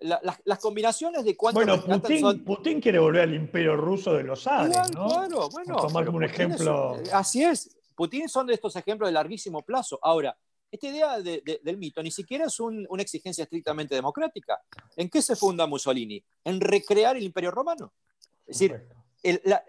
las combinaciones de cuántos. Bueno, Putin, Putin, quiere volver al imperio ruso de los Ares, ¿no? Claro, bueno. tomar como un ejemplo. así es. Putin son de estos ejemplos de larguísimo plazo. Ahora, esta idea del mito ni siquiera es una exigencia estrictamente democrática. ¿En qué se funda Mussolini? En recrear el imperio romano. Es decir, la,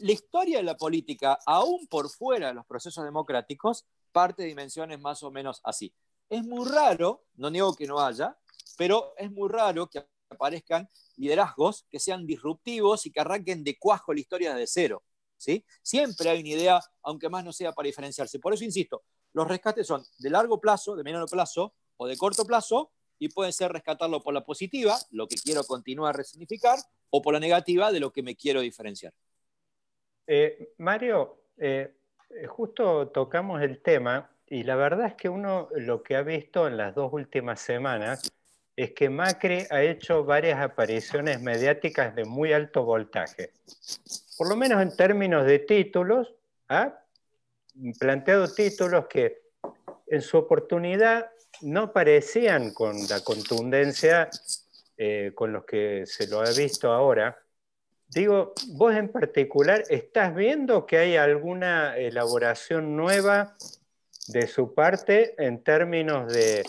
historia de la política, aún por fuera de los procesos democráticos, parte de dimensiones más o menos así. Es muy raro, no niego que no haya, pero es muy raro que aparezcan liderazgos que sean disruptivos y que arranquen de cuajo la historia desde cero. ¿sí? Siempre hay una idea, aunque más no sea para diferenciarse. Por eso insisto, los rescates son de largo plazo, de mediano plazo o de corto plazo, y pueden ser rescatarlo por la positiva, lo que quiero continuar a resignificar, o por la negativa de lo que me quiero diferenciar. Eh, Mario, eh, justo tocamos el tema y la verdad es que uno lo que ha visto en las dos últimas semanas es que Macri ha hecho varias apariciones mediáticas de muy alto voltaje. Por lo menos en términos de títulos, ha planteado títulos que en su oportunidad no parecían con la contundencia eh, con los que se lo ha visto ahora. Digo, vos en particular, ¿estás viendo que hay alguna elaboración nueva de su parte en términos de,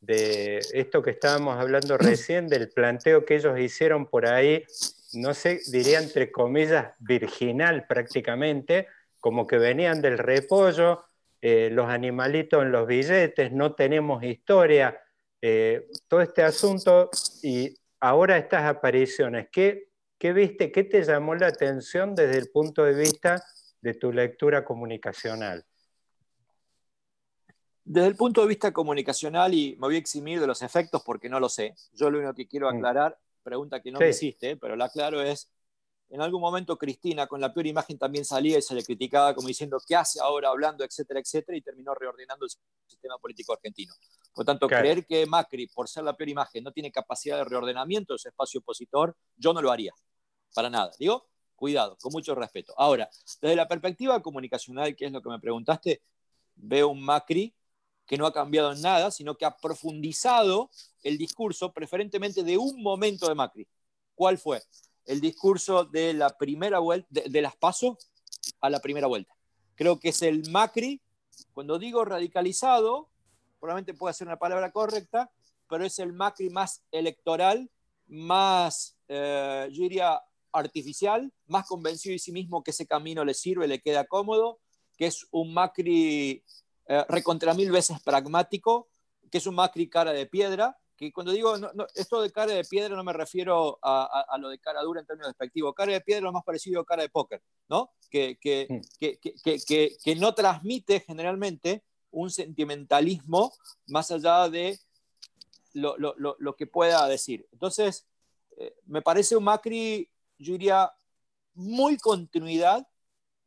de esto que estábamos hablando recién, del planteo que ellos hicieron por ahí, no sé, diría entre comillas, virginal prácticamente, como que venían del repollo, eh, los animalitos en los billetes, no tenemos historia, eh, todo este asunto y ahora estas apariciones, ¿qué, ¿qué viste, qué te llamó la atención desde el punto de vista de tu lectura comunicacional? Desde el punto de vista comunicacional, y me voy a eximir de los efectos porque no lo sé, yo lo único que quiero mm. aclarar, pregunta que no me hiciste, pero la aclaro es, en algún momento Cristina con la peor imagen también salía y se le criticaba como diciendo qué hace ahora hablando, etcétera, etcétera, y terminó reordenando el sistema político argentino. Por tanto, creer que Macri, por ser la peor imagen, no tiene capacidad de reordenamiento de su espacio opositor, yo no lo haría, para nada. Digo, cuidado, con mucho respeto. Ahora, desde la perspectiva comunicacional, que es lo que me preguntaste, veo un Macri que no ha cambiado en nada, sino que ha profundizado el discurso preferentemente de un momento de Macri. ¿Cuál fue? El discurso de la primera vuelta, de, las pasos a la primera vuelta. Creo que es el Macri, cuando digo radicalizado, probablemente puede ser una palabra correcta, pero es el Macri más electoral, más, eh, yo diría, artificial, más convencido de sí mismo que ese camino le sirve, le queda cómodo, que es un Macri eh, recontra mil veces pragmático, que es un Macri cara de piedra, que cuando digo esto de cara de piedra no me refiero a, lo de cara dura en términos despectivos. Cara de piedra es lo más parecido a cara de póker, ¿no? Que, que, que, que, no transmite generalmente un sentimentalismo más allá de lo, lo, lo que pueda decir. Entonces, eh, me parece un Macri, yo diría, muy continuidad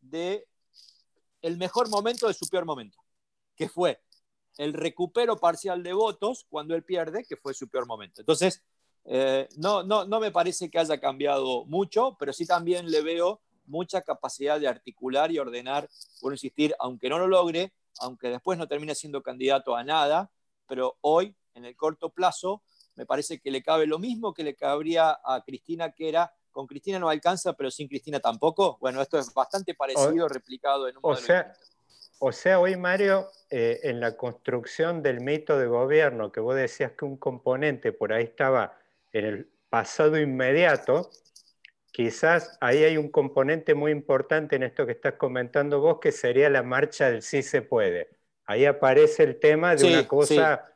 de el mejor momento de su peor momento, que fue el recupero parcial de votos cuando él pierde, que fue su peor momento. Entonces, eh, no, no, no me parece que haya cambiado mucho, pero sí también le veo mucha capacidad de articular y ordenar, por insistir, aunque no lo logre, aunque después no termine siendo candidato a nada, pero hoy, en el corto plazo, me parece que le cabe lo mismo que le cabría a Cristina, que era, con Cristina no alcanza, pero sin Cristina tampoco. Bueno, esto es bastante parecido, replicado en un modelo o sea, hoy Mario, eh, en la construcción del mito de gobierno, que vos decías que un componente por ahí estaba en el pasado inmediato, quizás ahí hay un componente muy importante en esto que estás comentando vos, que sería la marcha del sí se puede. Ahí aparece el tema de una cosa... Sí.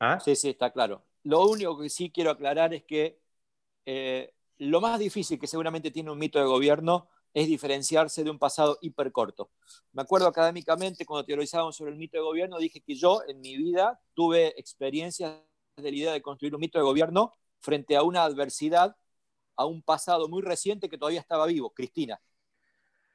¿Ah? sí, sí, está claro. Lo único que sí quiero aclarar es que eh, lo más difícil que seguramente tiene un mito de gobierno es diferenciarse de un pasado hipercorto. Me acuerdo académicamente cuando teorizábamos sobre el mito de gobierno, dije que yo en mi vida tuve experiencias de la idea de construir un mito de gobierno frente a una adversidad, a un pasado muy reciente que todavía estaba vivo, Cristina.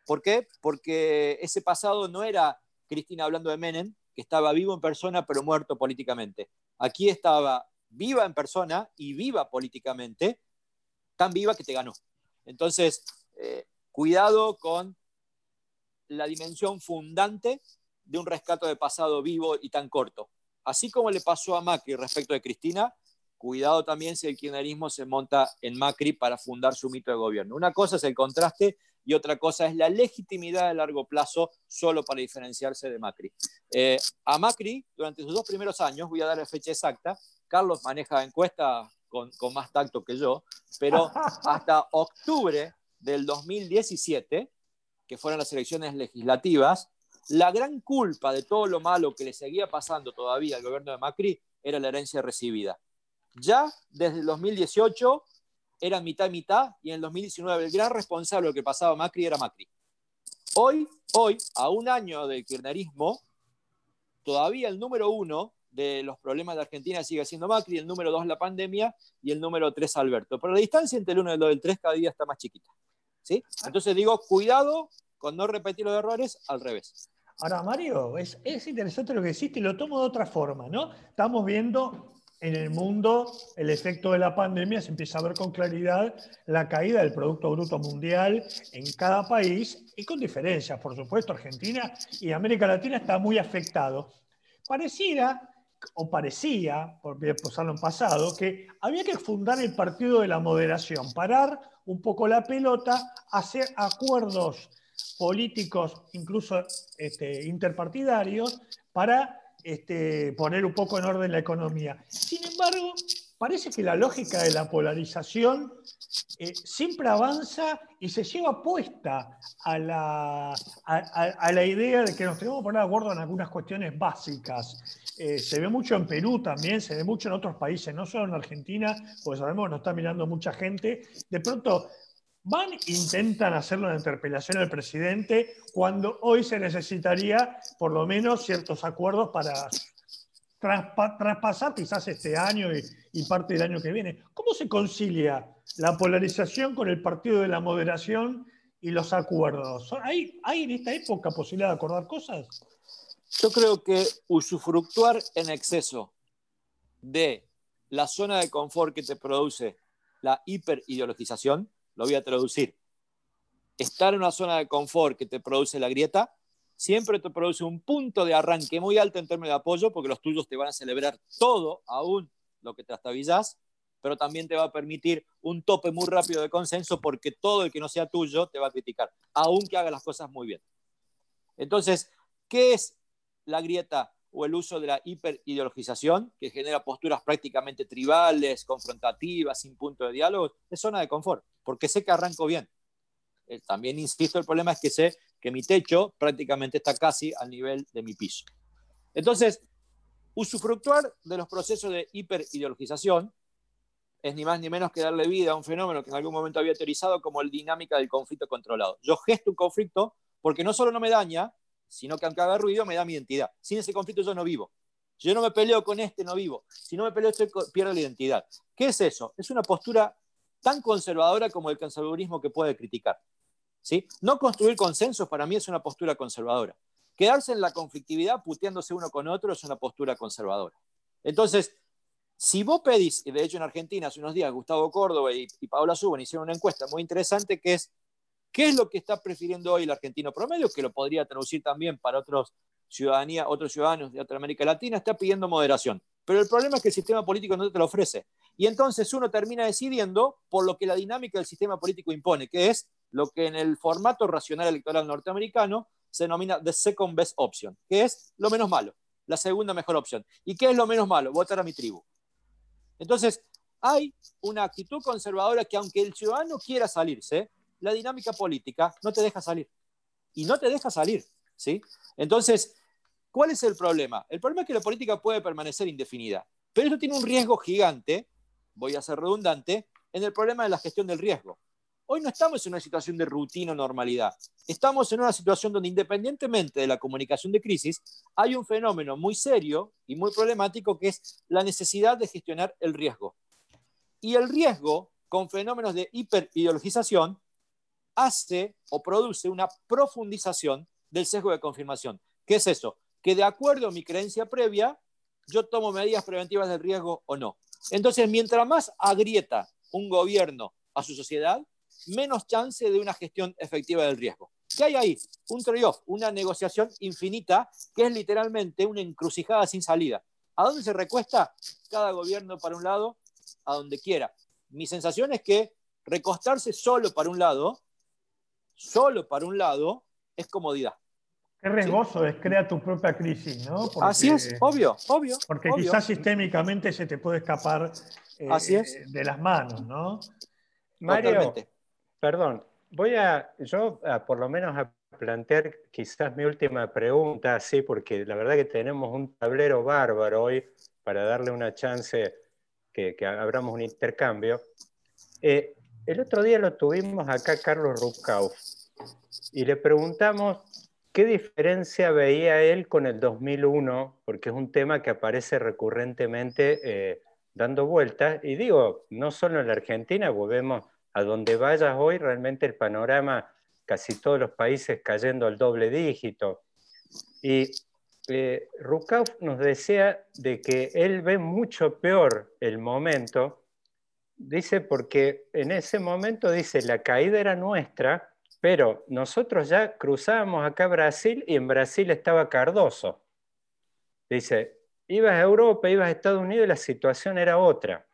¿Por qué? Porque ese pasado no era Cristina hablando de Menem, que estaba vivo en persona pero muerto políticamente. Aquí estaba viva en persona y viva políticamente, tan viva que te ganó. Entonces, eh, Cuidado con la dimensión fundante de un rescate de pasado vivo y tan corto. Así como le pasó a Macri respecto de Cristina, cuidado también si el kirchnerismo se monta en Macri para fundar su mito de gobierno. Una cosa es el contraste y otra cosa es la legitimidad a largo plazo solo para diferenciarse de Macri. Eh, a Macri, durante sus dos primeros años, voy a dar la fecha exacta, Carlos maneja encuesta con, con más tacto que yo, pero hasta octubre del 2017, que fueron las elecciones legislativas, la gran culpa de todo lo malo que le seguía pasando todavía al gobierno de Macri era la herencia recibida. Ya desde el 2018 era mitad mitad y en el 2019 el gran responsable de lo que pasaba Macri era Macri. Hoy, hoy, a un año del kirchnerismo, todavía el número uno de los problemas de Argentina sigue siendo Macri, el número dos la pandemia y el número tres Alberto. Pero la distancia entre el uno y el dos del tres cada día está más chiquita. Entonces digo, cuidado con no repetir los errores al revés. Ahora, Mario, es, interesante lo que hiciste y lo tomo de otra forma, ¿no? Estamos viendo en el mundo el efecto de la pandemia, se empieza a ver con claridad la caída del Producto Bruto Mundial en cada país y con diferencias, por supuesto, Argentina y América Latina está muy afectado. Pareciera o parecía, por pasarlo en pasado, que había que fundar el partido de la moderación, parar un poco la pelota, hacer acuerdos políticos, incluso este, interpartidarios, para este, poner un poco en orden la economía. Sin embargo, parece que la lógica de la polarización eh, siempre avanza y se lleva puesta a la, a, la, idea de que nos tenemos que poner de acuerdo en algunas cuestiones básicas. Eh, se ve mucho en Perú también, se ve mucho en otros países, no solo en Argentina, porque sabemos que nos está mirando mucha gente. De pronto van, intentan hacer una interpelación al presidente cuando hoy se necesitaría por lo menos ciertos acuerdos para traspasar quizás este año y, parte del año que viene. ¿Cómo se concilia la polarización con el partido de la moderación y los acuerdos? ¿Hay, ¿Hay en esta época posibilidad de acordar cosas? Yo creo que usufructuar en exceso de la zona de confort que te produce la hiperideologización, lo voy a traducir. Estar en una zona de confort que te produce la grieta siempre te produce un punto de arranque muy alto en términos de apoyo, porque los tuyos te van a celebrar todo, aún lo que trastabillas, pero también te va a permitir un tope muy rápido de consenso, porque todo el que no sea tuyo te va a criticar, aunque haga las cosas muy bien. Entonces, ¿qué es la grieta o el uso de la hiperideologización, que genera posturas prácticamente tribales, confrontativas, sin punto de diálogo? Es zona de confort, porque sé que arranco bien. Eh, también insisto, el problema es que sé que mi techo prácticamente está casi al nivel de mi piso. Entonces, usufructuar de los procesos de hiperideologización es ni más ni menos que darle vida a un fenómeno que en algún momento había teorizado como la dinámica del conflicto controlado. Yo gesto un conflicto porque no solo no me daña, sino que aunque haga ruido me da mi identidad. Sin ese conflicto yo no vivo. Yo no me peleo con este, no vivo. Si no me peleo, estoy, pierdo la identidad. ¿Qué es eso? Es una postura tan conservadora como el conservadurismo que puede criticar. No construir consensos para mí es una postura conservadora. Quedarse en la conflictividad puteándose uno con otro es una postura conservadora. Entonces, si vos pedís, y de hecho en Argentina hace unos días Gustavo Córdoba y, Paola Suben hicieron una encuesta muy interesante que es ¿qué es lo que está prefiriendo hoy el argentino promedio? Que lo podría traducir también para otros, ciudadanía, otros ciudadanos de otra América Latina, está pidiendo moderación. Pero el problema es que el sistema político no te lo ofrece. Y entonces uno termina decidiendo por lo que la dinámica del sistema político impone, que es lo que en el formato racional electoral norteamericano se denomina the second best option, que es lo menos malo, la segunda mejor opción. ¿Y qué es lo menos malo? Votar a mi tribu. Entonces, hay una actitud conservadora que aunque el ciudadano quiera salirse, la dinámica política no te deja salir. Y no te deja salir, ¿sí? Entonces, ¿cuál es el problema? El problema es que la política puede permanecer indefinida, pero eso tiene un riesgo gigante, voy a ser redundante, en el problema de la gestión del riesgo. Hoy no estamos en una situación de rutina o normalidad. Estamos en una situación donde independientemente de la comunicación de crisis, hay un fenómeno muy serio y muy problemático que es la necesidad de gestionar el riesgo. Y el riesgo, con fenómenos de hiperideologización, hace o produce una profundización del sesgo de confirmación. ¿Qué es eso? Que de acuerdo a mi creencia previa, yo tomo medidas preventivas del riesgo o no. Entonces, mientras más agrieta un gobierno a su sociedad, menos chance de una gestión efectiva del riesgo. ¿Qué hay ahí? Un trade-off, una negociación infinita que es literalmente una encrucijada sin salida. ¿A dónde se recuesta? Cada gobierno para un lado, a donde quiera. Mi sensación es que recostarse solo para un lado, solo para un lado, es comodidad. Qué riesgoso es crear tu propia crisis, ¿no? Así es, obvio, obvio. Porque quizás sistémicamente se te puede escapar eh, de las manos, ¿no? Mario, Perdón, voy a, yo por lo menos a plantear quizás mi última pregunta, sí, porque la verdad que tenemos un tablero bárbaro hoy para darle una chance que, que abramos un intercambio. Eh, el otro día lo tuvimos acá Carlos Ruckauf y le preguntamos qué diferencia veía él con el 2001, porque es un tema que aparece recurrentemente eh, dando vueltas. Y digo, no solo en la Argentina, volvemos a donde vayas hoy, realmente el panorama, casi todos los países cayendo al doble dígito. Y eh, nos decía de que él ve mucho peor el momento, dice porque en ese momento, dice, la caída era nuestra, pero nosotros ya cruzábamos acá Brasil y en Brasil estaba Cardoso. Dice, ibas a Europa, ibas a Estados Unidos y la situación era otra.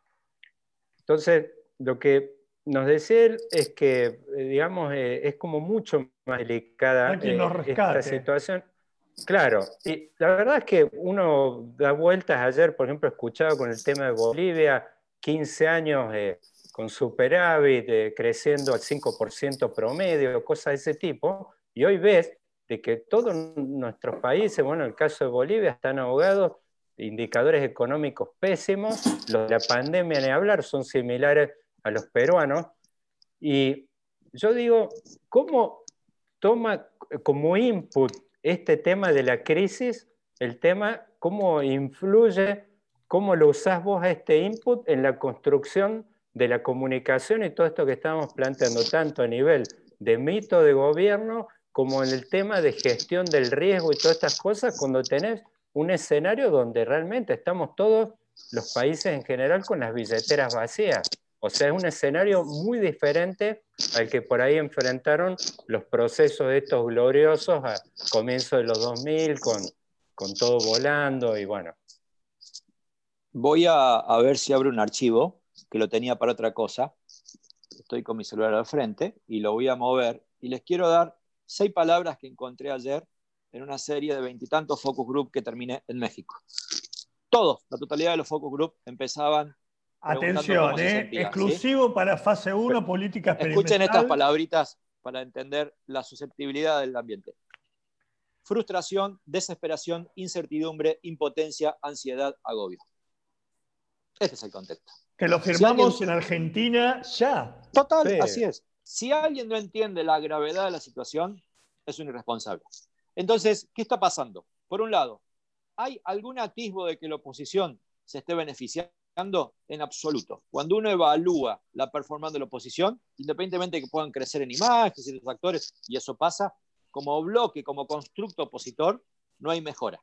Entonces, lo que nos decía él es que, eh, digamos, eh, es como mucho más delicada eh, esta situación. Claro, y la verdad es que uno da vueltas ayer, por ejemplo, escuchado con el tema de Bolivia, 15 años con superávit, creciendo al 5% promedio, cosas de ese tipo, y hoy ves de que todos nuestros países, bueno, en el caso de Bolivia, están ahogados, indicadores económicos pésimos, los de la pandemia ni hablar, son similares a los peruanos, y yo digo, ¿cómo toma como input este tema de la crisis, el tema, cómo influye, cómo lo usás vos este input en la construcción de la comunicación y todo esto que estamos planteando, tanto a nivel de mito de gobierno como en el tema de gestión del riesgo y todas estas cosas, cuando tenés un escenario donde realmente estamos todos los países en general con las billeteras vacías. O sea, es un escenario muy diferente al que por ahí enfrentaron los procesos de estos gloriosos a comienzo de los 2000 con, con todo volando y bueno. Voy a, a ver si abro un archivo que lo tenía para otra cosa. Estoy con mi celular al frente y lo voy a mover. Y les quiero dar seis palabras que encontré ayer en una serie de veintitantos focus group que terminé en México. Todos, la totalidad de los focus group empezaban. Atención, eh, exclusivo para fase 1, política experimental. Escuchen estas palabritas para entender la susceptibilidad del ambiente. Frustración, desesperación, incertidumbre, impotencia, ansiedad, agobio. Este es el contexto. Que lo firmamos en Argentina ya. Total, así es. Si alguien no entiende la gravedad de la situación, es un irresponsable. Entonces, ¿qué está pasando? Por un lado, ¿hay algún atisbo de que la oposición se esté beneficiando? En absoluto. Cuando uno evalúa la performance de la oposición, independientemente de que puedan crecer en imágenes y los actores, y eso pasa, como bloque, como constructo opositor, no hay mejora.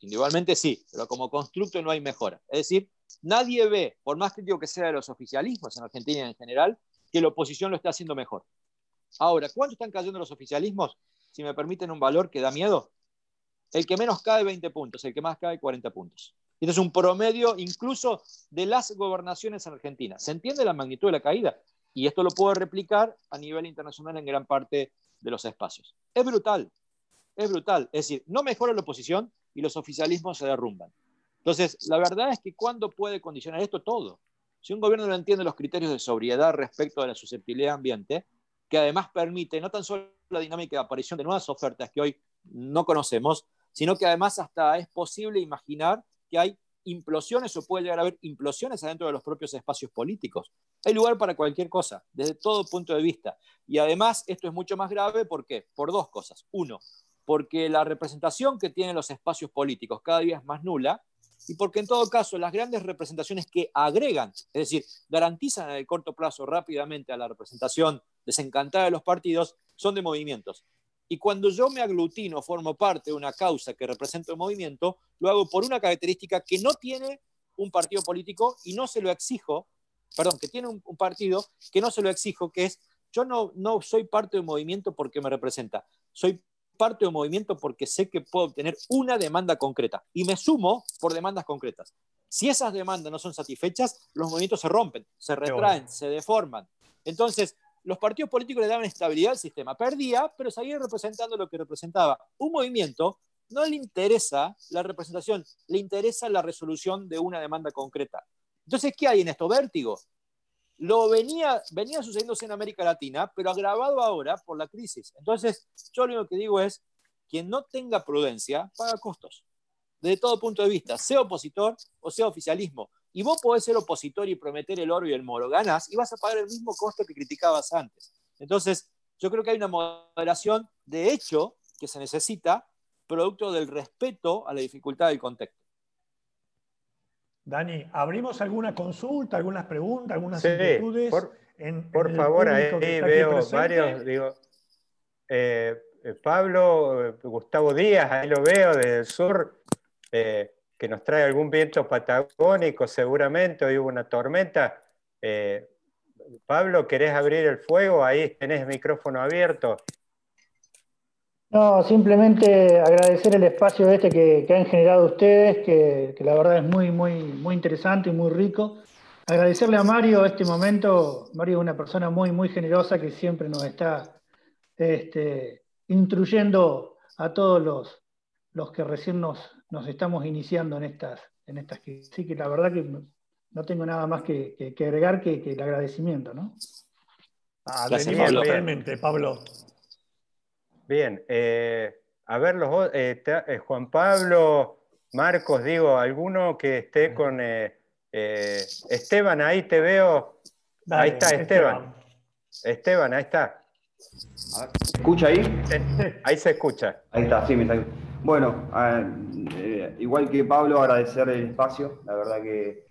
Individualmente sí, pero como constructo no hay mejora. Es decir, nadie ve, por más crítico que sea de los oficialismos en Argentina en general, que la oposición lo está haciendo mejor. Ahora, ¿cuánto están cayendo los oficialismos? Si me permiten un valor que da miedo, el que menos cae 20 puntos, el que más cae 40 puntos. Este es un promedio incluso de las gobernaciones en Argentina. ¿Se entiende la magnitud de la caída? Y esto lo puedo replicar a nivel internacional en gran parte de los espacios. Es brutal, es brutal. Es decir, no mejora la oposición y los oficialismos se derrumban. Entonces, la verdad es que ¿cuándo puede condicionar esto todo? Si un gobierno no entiende los criterios de sobriedad respecto a la susceptibilidad ambiente, que además permite no tan solo la dinámica de aparición de nuevas ofertas que hoy no conocemos, sino que además hasta es posible imaginar que hay implosiones o puede llegar a haber implosiones adentro de los propios espacios políticos. Hay lugar para cualquier cosa, desde todo punto de vista. Y además esto es mucho más grave, ¿por qué? Por dos cosas. Uno, porque la representación que tienen los espacios políticos cada día es más nula y porque en todo caso las grandes representaciones que agregan, es decir, garantizan en el corto plazo rápidamente a la representación desencantada de los partidos, son de movimientos. Y cuando yo me aglutino, formo parte de una causa que representa un movimiento, lo hago por una característica que no tiene un partido político y no se lo exijo, perdón, que tiene un, partido que no se lo exijo, que es, yo no, no soy parte de un movimiento porque me representa, soy parte de un movimiento porque sé que puedo obtener una demanda concreta y me sumo por demandas concretas. Si esas demandas no son satisfechas, los movimientos se rompen, se retraen, se deforman. Entonces, los partidos políticos le daban estabilidad al sistema. Perdía, pero seguía representando lo que representaba. Un movimiento no le interesa la representación, le interesa la resolución de una demanda concreta. Entonces, ¿qué hay en esto? Vértigo. Lo venía, venía sucediéndose en América Latina, pero agravado ahora por la crisis. Entonces, yo lo único que digo es, quien no tenga prudencia, paga costos. Desde todo punto de vista, sea opositor o sea oficialismo. Y vos podés ser opositor y prometer el oro y el moro. Ganas y vas a pagar el mismo costo que criticabas antes. Entonces, yo creo que hay una moderación de hecho que se necesita, producto del respeto a la dificultad del contexto. Dani, ¿abrimos alguna consulta, algunas preguntas, algunas inquietudes? Por, favor, ahí veo varios, digo, eh, eh, Pablo, eh, Gustavo Díaz, ahí lo veo desde el sur, que nos trae algún viento patagónico seguramente, hoy hubo una tormenta. Pablo, ¿querés abrir el fuego? Ahí tenés el micrófono abierto. No, simplemente agradecer el espacio este que, han generado ustedes, que, la verdad es muy, muy, muy interesante y muy rico. Agradecerle a Mario este momento. Mario es una persona muy, muy generosa que siempre nos está este, instruyendo a todos los, los que recién nos, nos estamos iniciando en estas, en estas. Así que la verdad que no tengo nada más que, agregar que, el agradecimiento, ¿no? Ah, Gracias, Pablo. Totalmente, Pablo. Bien, eh, a ver, los, eh, eh, Juan Pablo, Marcos, digo, alguno que esté con Esteban, ahí te veo. ahí está Esteban. Esteban, ahí está. ¿Se escucha ahí? Ahí se escucha. Ahí está, sí, me está. Bueno, igual que Pablo, agradecer el espacio. La verdad que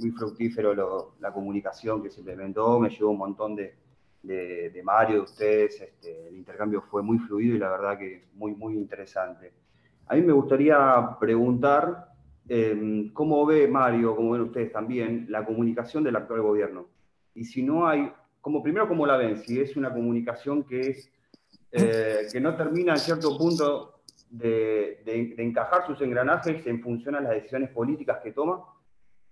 muy fructífero la comunicación que se implementó. Me llevó un montón de, de, Mario, de ustedes, este, el intercambio fue muy fluido y la verdad que muy, muy interesante. A mí me gustaría preguntar em, cómo ve Mario, cómo ven ustedes también, la comunicación del actual gobierno. Y si no hay, como primero, ¿cómo la ven? Si es una comunicación que, es, eh, que no termina en cierto punto de, encajar sus engranajes en función a las decisiones políticas que toma,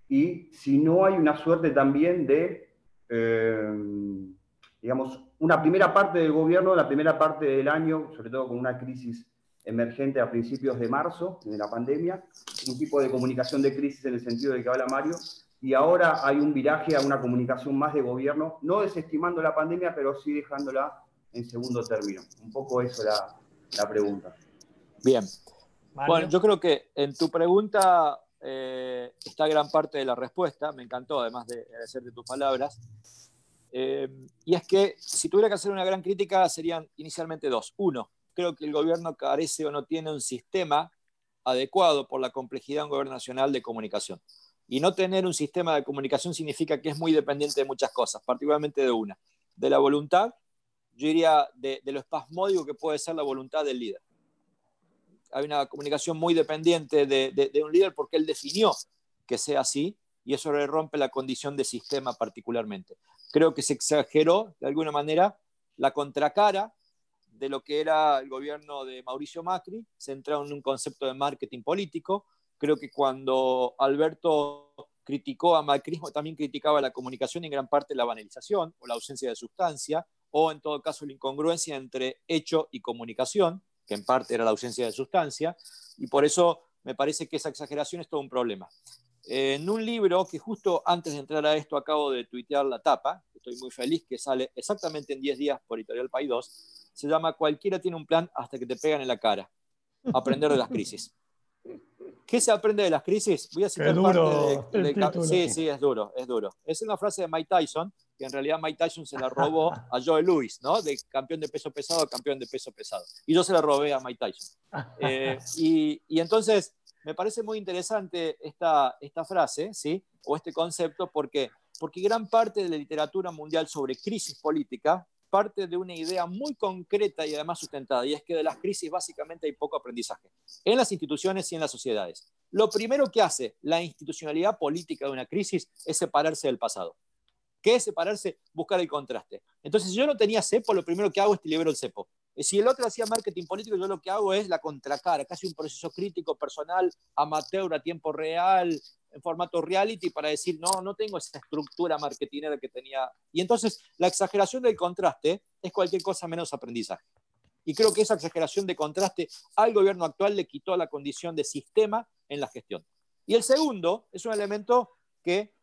y si no hay una suerte también de... Em, digamos, una primera parte del gobierno, la primera parte del año, sobre todo con una crisis emergente a principios de marzo, de la pandemia, un tipo de comunicación de crisis en el sentido de que habla Mario, y ahora hay un viraje a una comunicación más de gobierno, no desestimando la pandemia, pero sí dejándola en segundo término. Un poco eso la, la pregunta. Bien. Bueno, yo creo que en tu pregunta eh, está gran parte de la respuesta, me encantó además de agradecerte tus palabras. Eh, y es que si tuviera que hacer una gran crítica serían inicialmente dos. Uno, creo que el gobierno carece o no tiene un sistema adecuado por la complejidad de un gobierno nacional de comunicación. Y no tener un sistema de comunicación significa que es muy dependiente de muchas cosas, particularmente de una, de la voluntad, yo diría de, lo espasmódico que puede ser la voluntad del líder. Hay una comunicación muy dependiente de, de un líder porque él definió que sea así y eso le rompe la condición de sistema particularmente creo que se exageró de alguna manera la contracara de lo que era el gobierno de Mauricio Macri, centrado en un concepto de marketing político. Creo que cuando Alberto criticó a macrismo, también criticaba la comunicación y en gran parte la banalización o la ausencia de sustancia, o en todo caso la incongruencia entre hecho y comunicación, que en parte era la ausencia de sustancia, y por eso me parece que esa exageración es todo un problema en un libro que justo antes de entrar a esto acabo de tuitear la tapa, estoy muy feliz que sale exactamente en 10 días por Editorial País 2, se llama Cualquiera tiene un plan hasta que te pegan en la cara. Aprender de las crisis. ¿Qué se aprende de las crisis? Voy a citar duro parte de, Sí, sí, es duro, es duro. Es una frase de Mike Tyson, que en realidad Mike Tyson se la robó a Joe Louis, ¿no? De campeón de peso pesado a campeón de peso pesado. Y yo se la robé a Mike Tyson. Eh, y, y entonces me parece muy interesante esta, esta frase, ¿sí? O este concepto, porque, porque gran parte de la literatura mundial sobre crisis política parte de una idea muy concreta y además sustentada, y es que de las crisis básicamente hay poco aprendizaje, en las instituciones y en las sociedades. Lo primero que hace la institucionalidad política de una crisis es separarse del pasado. ¿Qué es separarse? Buscar el contraste. Entonces, si yo no tenía cepo, lo primero que hago es libero el cepo. Si el otro hacía marketing político, yo lo que hago es la contracara, casi un proceso crítico personal, amateur, a tiempo real, en formato reality, para decir, no, no tengo esa estructura marketingera que tenía. Y entonces la exageración del contraste es cualquier cosa menos aprendizaje. Y creo que esa exageración de contraste al gobierno actual le quitó la condición de sistema en la gestión. Y el segundo es un elemento que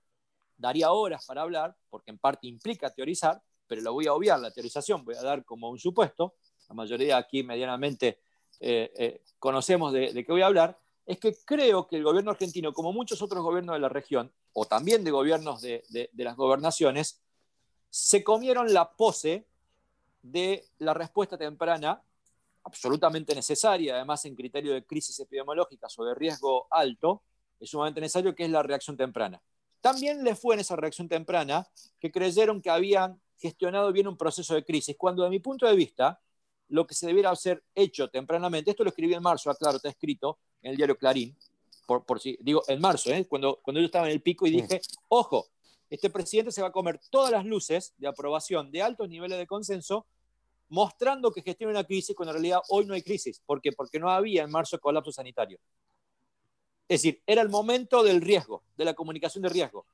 daría horas para hablar, porque en parte implica teorizar, pero lo voy a obviar la teorización, voy a dar como un supuesto, la mayoría aquí medianamente eh, eh, conocemos de, qué voy a hablar, es que creo que el gobierno argentino, como muchos otros gobiernos de la región, o también de gobiernos de, las gobernaciones, se comieron la pose de la respuesta temprana, absolutamente necesaria, además en criterio de crisis epidemiológicas o de riesgo alto, es sumamente necesario, que es la reacción temprana. También les fue en esa reacción temprana que creyeron que habían gestionado bien un proceso de crisis, cuando de mi punto de vista, lo que se debiera hacer hecho tempranamente. Esto lo escribí en marzo, claro, está escrito en el diario Clarín, por, por si, digo, en marzo, ¿eh? cuando, cuando yo estaba en el pico y dije, ojo, este presidente se va a comer todas las luces de aprobación de altos niveles de consenso mostrando que gestiona una crisis cuando en realidad hoy no hay crisis. ¿Por qué? Porque no había en marzo colapso sanitario. Es decir, era el momento del riesgo, de la comunicación de riesgo.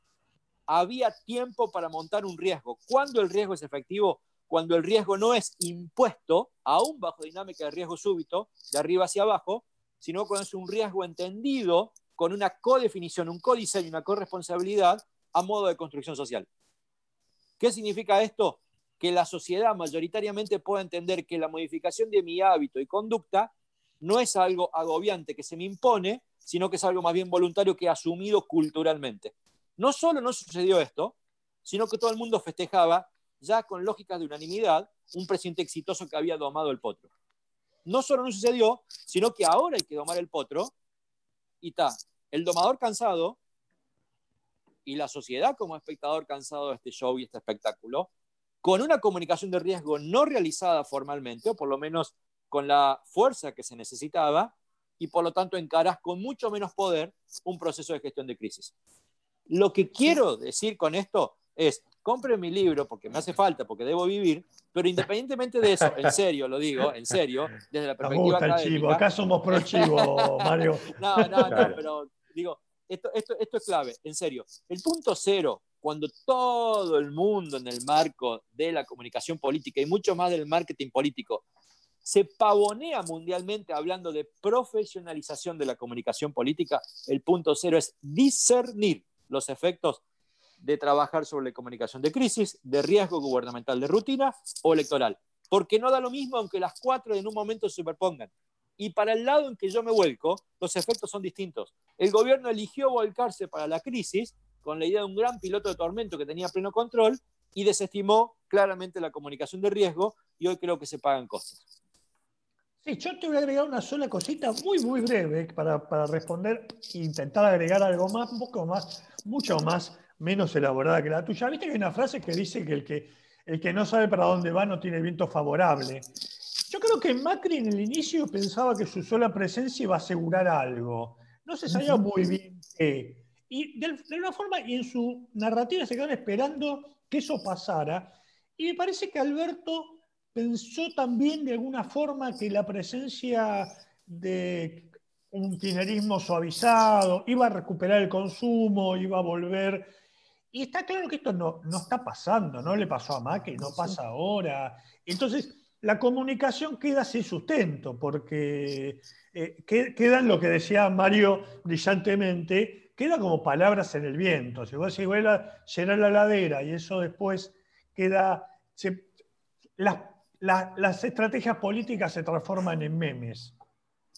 Había tiempo para montar un riesgo. ¿Cuándo el riesgo es efectivo? Cuando el riesgo no es impuesto, aún bajo dinámica de riesgo súbito, de arriba hacia abajo, sino cuando es un riesgo entendido con una codefinición, un codiseño, una corresponsabilidad a modo de construcción social. ¿Qué significa esto? Que la sociedad mayoritariamente pueda entender que la modificación de mi hábito y conducta no es algo agobiante que se me impone, sino que es algo más bien voluntario que asumido culturalmente. No solo no sucedió esto, sino que todo el mundo festejaba, ya con lógicas de unanimidad, un presidente exitoso que había domado el potro. No solo no sucedió, sino que ahora hay que domar el potro y está el domador cansado y la sociedad como espectador cansado de este show y este espectáculo, con una comunicación de riesgo no realizada formalmente, o por lo menos con la fuerza que se necesitaba, y por lo tanto encarás con mucho menos poder un proceso de gestión de crisis. Lo que quiero decir con esto es, compre mi libro porque me hace falta, porque debo vivir, pero independientemente de eso, en serio lo digo, en serio, desde la perspectiva Nos gusta el chivo, acá somos pro chivo, Mario. no, no, no, pero digo, esto, esto, es clave, en serio. El punto cero, cuando todo el mundo en el marco de la comunicación política y mucho más del marketing político se pavonea mundialmente hablando de profesionalización de la comunicación política, el punto cero es discernir los efectos de trabajar sobre comunicación de crisis, de riesgo gubernamental de rutina o electoral. Porque no da lo mismo aunque las cuatro en un momento se superpongan y para el lado en que yo me vuelco, los efectos son distintos. El gobierno eligió volcarse para la crisis con la idea de un gran piloto de tormento que tenía pleno control y desestimó claramente la comunicación de riesgo y hoy creo que se pagan costos. Sí, yo te voy a agregar una sola cosita muy, muy breve para, para responder e intentar agregar algo más, un poco más, mucho más, menos elaborada que la tuya. Viste que hay una frase que dice que el que, el que no sabe para dónde va no tiene viento favorable. Yo creo que Macri en el inicio pensaba que su sola presencia iba a asegurar algo. No se sabía muy bien qué. Y de, alguna forma, y en su narrativa se quedaron esperando que eso pasara. Y me parece que Alberto pensó también de alguna forma que la presencia de un kirchnerismo suavizado iba a recuperar el consumo, iba a volver. Y está claro que esto no, no está pasando, no le pasó a Macri, no pasa ahora. Entonces, la comunicación queda sin sustento, porque eh, queda en lo que decía Mario brillantemente, queda como palabras en el viento. Si vos decís, bueno, será la ladera y eso después queda... las, estrategias políticas se transforman en memes.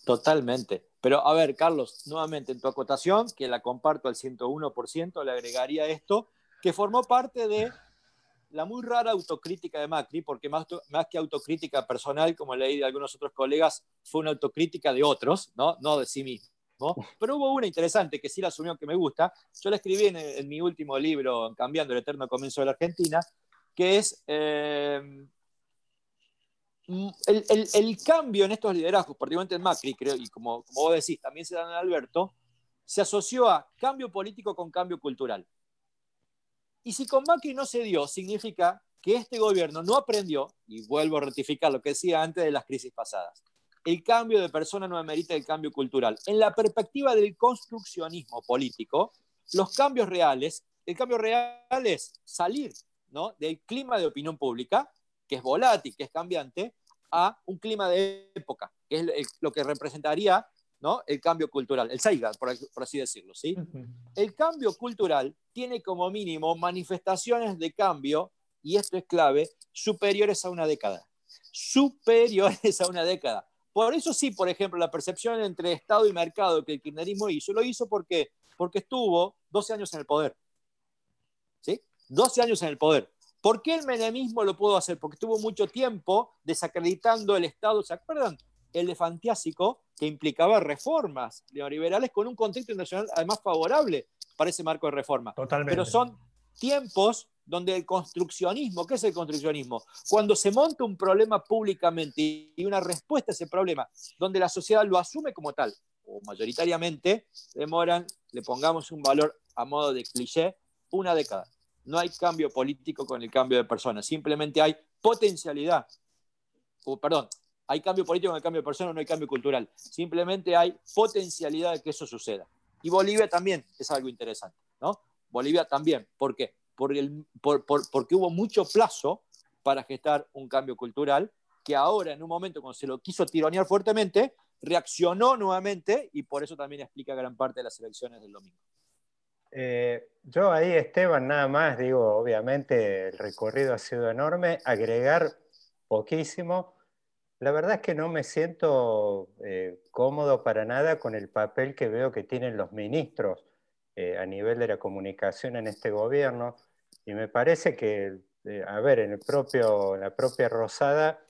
Totalmente. Pero a ver, Carlos, nuevamente en tu acotación, que la comparto al 101%, le agregaría esto, que formó parte de la muy rara autocrítica de Macri, porque más, que autocrítica personal, como leí de algunos otros colegas, fue una autocrítica de otros, no, no de sí mismo. Pero hubo una interesante que sí la asumió que me gusta. Yo la escribí en, mi último libro, Cambiando el Eterno Comienzo de la Argentina, que es eh, el, el, cambio en estos liderazgos, particularmente en Macri, creo, y como, como vos decís, también se da en Alberto, se asoció a cambio político con cambio cultural. Y si con Macri no se dio, significa que este gobierno no aprendió, y vuelvo a ratificar lo que decía antes de las crisis pasadas, el cambio de persona no amerita el cambio cultural. En la perspectiva del construccionismo político, los cambios reales, el cambio real es salir ¿no? del clima de opinión pública, que es volátil, que es cambiante, a un clima de época, que es lo que representaría ¿no? el cambio cultural, el Saiga, por, así decirlo. ¿sí? El cambio cultural tiene como mínimo manifestaciones de cambio, y esto es clave, superiores a una década. Superiores a una década. Por eso sí, por ejemplo, la percepción entre Estado y mercado que el kirchnerismo hizo, lo hizo porque, porque estuvo 12 años en el poder. ¿Sí? 12 años en el poder. ¿Por qué el menemismo lo pudo hacer? Porque estuvo mucho tiempo desacreditando el Estado. ¿Se acuerdan? elefantiásico que implicaba reformas neoliberales con un contexto internacional además favorable para ese marco de reforma. Totalmente. Pero son tiempos donde el construccionismo, ¿qué es el construccionismo? Cuando se monta un problema públicamente y una respuesta a ese problema, donde la sociedad lo asume como tal, o mayoritariamente, demoran, le pongamos un valor a modo de cliché, una década. No hay cambio político con el cambio de personas, simplemente hay potencialidad perdón, hay cambio político, no hay cambio de persona, no hay cambio cultural. Simplemente hay potencialidad de que eso suceda. Y Bolivia también es algo interesante, ¿no? Bolivia también. ¿Por qué? el, porque hubo mucho plazo para gestar un cambio cultural que ahora, en un momento cuando se lo quiso tironear fuertemente, reaccionó nuevamente y por eso también explica gran parte de las elecciones del domingo. Eh, yo ahí, Esteban, nada más, digo, obviamente el recorrido ha sido enorme, agregar poquísimo. La verdad es que no me siento eh, cómodo para nada con el papel que veo que tienen los ministros eh, a nivel de la comunicación en este gobierno. Y me parece que, a ver, en, el propio, la propia Rosada,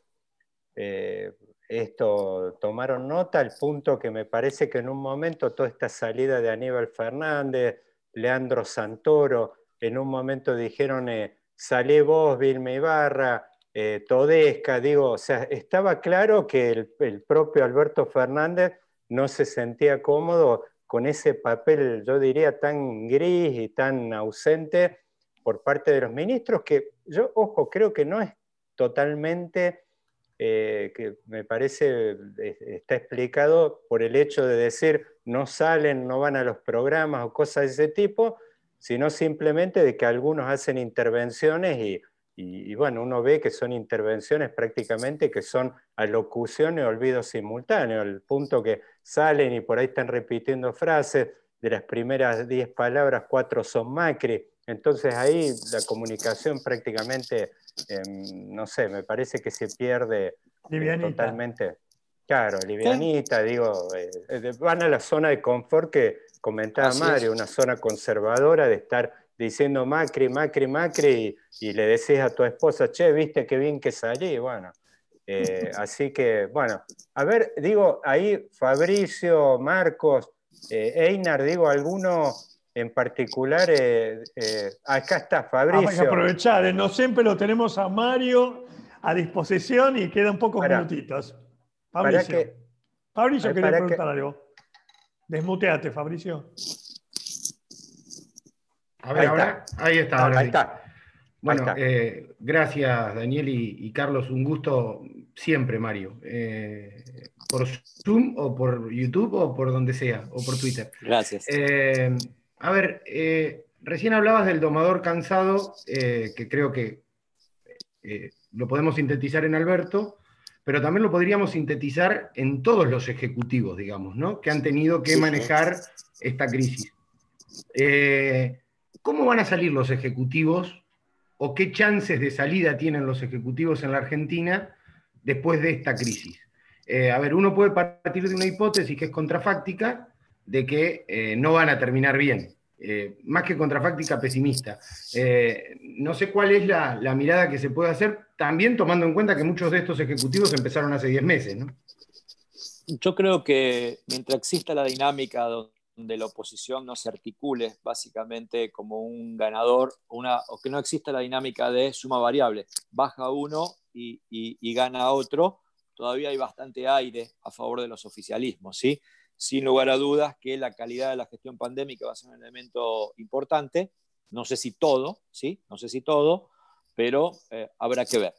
esto tomaron nota al punto que me parece que en un momento toda esta salida de Aníbal Fernández, Leandro Santoro, en un momento dijeron, eh, salí vos, Vilma Ibarra, eh, Todesca, digo, o sea, estaba claro que el, propio Alberto Fernández no se sentía cómodo con ese papel, yo diría, tan gris y tan ausente por parte de los ministros, que yo, ojo, creo que no es totalmente, eh, que me parece, está explicado por el hecho de decir, no salen, no van a los programas o cosas de ese tipo, sino simplemente de que algunos hacen intervenciones y, bueno, uno ve que son intervenciones prácticamente que son alocución y olvido simultáneo, el punto que salen y por ahí están repitiendo frases, de las primeras 10 palabras, cuatro son Macri, entonces ahí la comunicación prácticamente, em, no sé, me parece que se pierde eh, totalmente. Claro, livianita, digo, eh, van a la zona de confort que comentaba Mario, una zona conservadora de estar diciendo Macri, Macri, Macri, y, le decís a tu esposa, che, viste qué bien que salí, bueno. Eh, así que, bueno, a ver, digo, ahí Fabricio, Marcos, Einar, digo, alguno en particular, acá está Fabricio. Vamos a aprovechar, no siempre lo tenemos a Mario a disposición y quedan pocos minutitos. Fabricio, que, Fabricio quería preguntar algo. Desmuteate, Fabricio. A ver, ahí ahora. Está. Ahí está. Ahora ahí está. Bueno, eh, gracias Daniel y, Carlos. Un gusto siempre, Mario. Eh, por Zoom o por YouTube o por donde sea, o por Twitter. Gracias. Eh, a ver, recién hablabas del domador cansado, que creo que lo podemos sintetizar en Alberto pero también lo podríamos sintetizar en todos los ejecutivos, digamos, ¿no? que han tenido que manejar esta crisis. Eh, ¿Cómo van a salir los ejecutivos o qué chances de salida tienen los ejecutivos en la Argentina después de esta crisis? Eh, a ver, uno puede partir de una hipótesis que es contrafáctica, de que eh, no van a terminar bien. Eh, más que contrafáctica, pesimista. Eh, no sé cuál es la, mirada que se puede hacer, también tomando en cuenta que muchos de estos ejecutivos empezaron hace 10 meses, ¿no? Yo creo que mientras exista la dinámica donde la oposición no se articule básicamente como un ganador, una, o que no exista la dinámica de suma variable, baja uno y, y gana otro, todavía hay bastante aire a favor de los oficialismos, ¿sí? Sin lugar a dudas que la calidad de la gestión pandémica va a ser un elemento importante. No sé si todo, ¿sí? No sé si todo, pero eh, habrá que ver.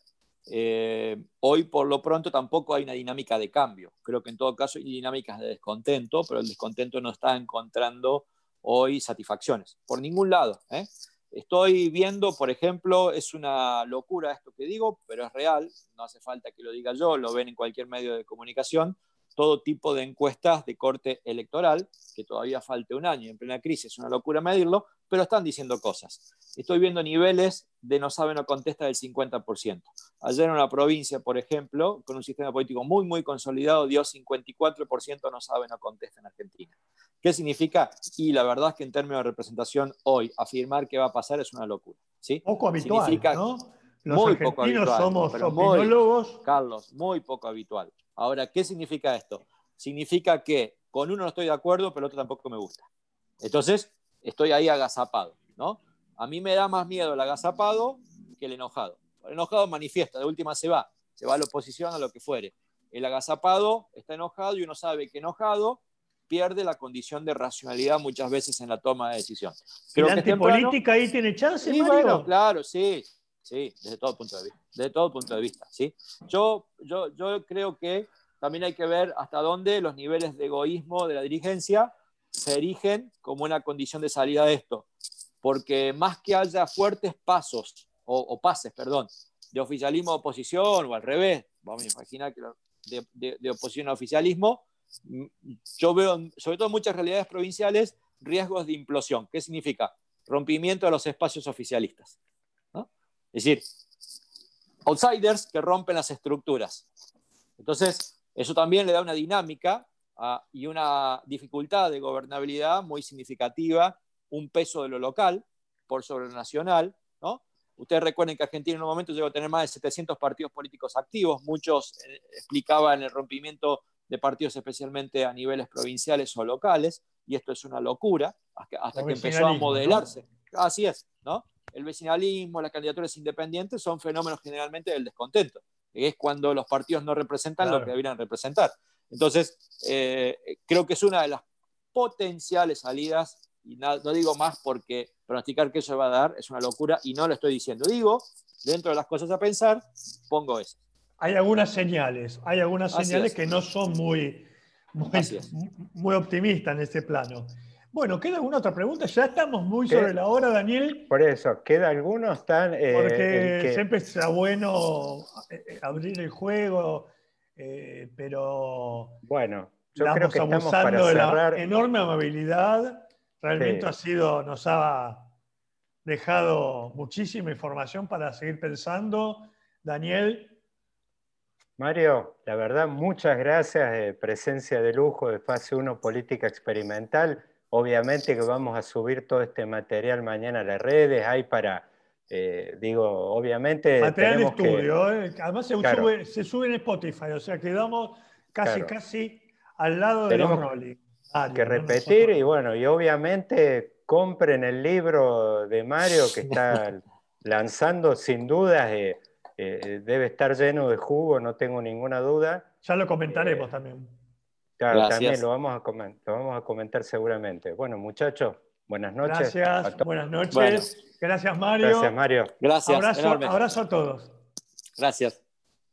Eh, hoy, por lo pronto, tampoco hay una dinámica de cambio. Creo que en todo caso hay dinámicas de descontento, pero el descontento no está encontrando hoy satisfacciones, por ningún lado. ¿eh? Estoy viendo, por ejemplo, es una locura esto que digo, pero es real, no hace falta que lo diga yo, lo ven en cualquier medio de comunicación todo tipo de encuestas de corte electoral, que todavía falte un año en plena crisis, es una locura medirlo, pero están diciendo cosas. Estoy viendo niveles de no sabe, no contesta del 50%. Ayer en una provincia, por ejemplo, con un sistema político muy, muy consolidado, dio 54% no sabe, no contesta en Argentina. ¿Qué significa? Y la verdad es que en términos de representación hoy, afirmar qué va a pasar es una locura. ¿sí? Poco habitual, significa ¿no? Los muy poco habitual, somos opinólogos. Carlos, muy poco habitual. Ahora, ¿qué significa esto? Significa que con uno no estoy de acuerdo, pero el otro tampoco me gusta. Entonces, estoy ahí agazapado, ¿no? A mí me da más miedo el agazapado que el enojado. El enojado manifiesta, de última se va, se va a la oposición, a lo que fuere. El agazapado está enojado y uno sabe que enojado pierde la condición de racionalidad muchas veces en la toma de decisión. Creo ¿La antipolítica ahí tiene chance, sí, Bueno, claro, sí. ¿Sí? Desde todo punto de vista. Desde todo punto de vista, ¿sí? Yo, yo, yo creo que también hay que ver hasta dónde los niveles de egoísmo de la dirigencia se erigen como una condición de salida de esto. Porque más que haya fuertes pasos, o, pases, perdón, de oficialismo a oposición, o al revés, vamos a imaginar que de, de oposición a oficialismo, yo veo, sobre todo en muchas realidades provinciales, riesgos de implosión. ¿Qué significa? Rompimiento de los espacios oficialistas. Es decir, outsiders que rompen las estructuras. Entonces, eso también le da una dinámica ah, y una dificultad de gobernabilidad muy significativa, un peso de lo local por sobre lo nacional. ¿no? Ustedes recuerden que Argentina en un momento llegó a tener más de 700 partidos políticos activos, muchos eh, explicaban el rompimiento de partidos especialmente a niveles provinciales o locales, y esto es una locura, hasta, que empezó a modelarse. Así es, ¿no? El vecinalismo, las candidaturas independientes son fenómenos generalmente del descontento, es cuando los partidos no representan lo que deberían representar. Entonces, eh, creo que es una de las potenciales salidas, y no, no digo más porque pronosticar que eso va a dar es una locura, y no lo estoy diciendo. Digo, dentro de las cosas a pensar, pongo eso hay algunas señales, hay algunas señales que no son muy, muy, optimistas en este plano. Bueno, ¿queda alguna otra pregunta? Ya estamos muy sobre la hora, Daniel. Por eso, ¿queda alguno? Están, eh, Porque siempre está bueno eh, abrir el juego, eh, pero. Bueno, yo creo que estamos para cerrar. de la enorme amabilidad. Realmente ha sido, nos ha dejado muchísima información para seguir pensando. Daniel, Mario, la verdad, muchas gracias. presencia de lujo de Fase 1 Política Experimental. Obviamente que vamos a subir todo este material mañana a las redes. Hay para, eh, digo, obviamente. Material de estudio. Eh. Además se, sube, en Spotify, o sea, quedamos casi, casi al lado de los rolling. que repetir y bueno, y obviamente compren el libro de Mario que está lanzando sin dudas. Eh, eh, debe estar lleno de jugo, no tengo ninguna duda. Ya lo comentaremos eh, también. Claro, también lo vamos, a comentar, vamos a comentar seguramente. Bueno, muchachos, buenas noches. Gracias, buenas noches. Gracias, Mario. Gracias, Mario. Gracias. Abrazo, abrazo a todos. Gracias.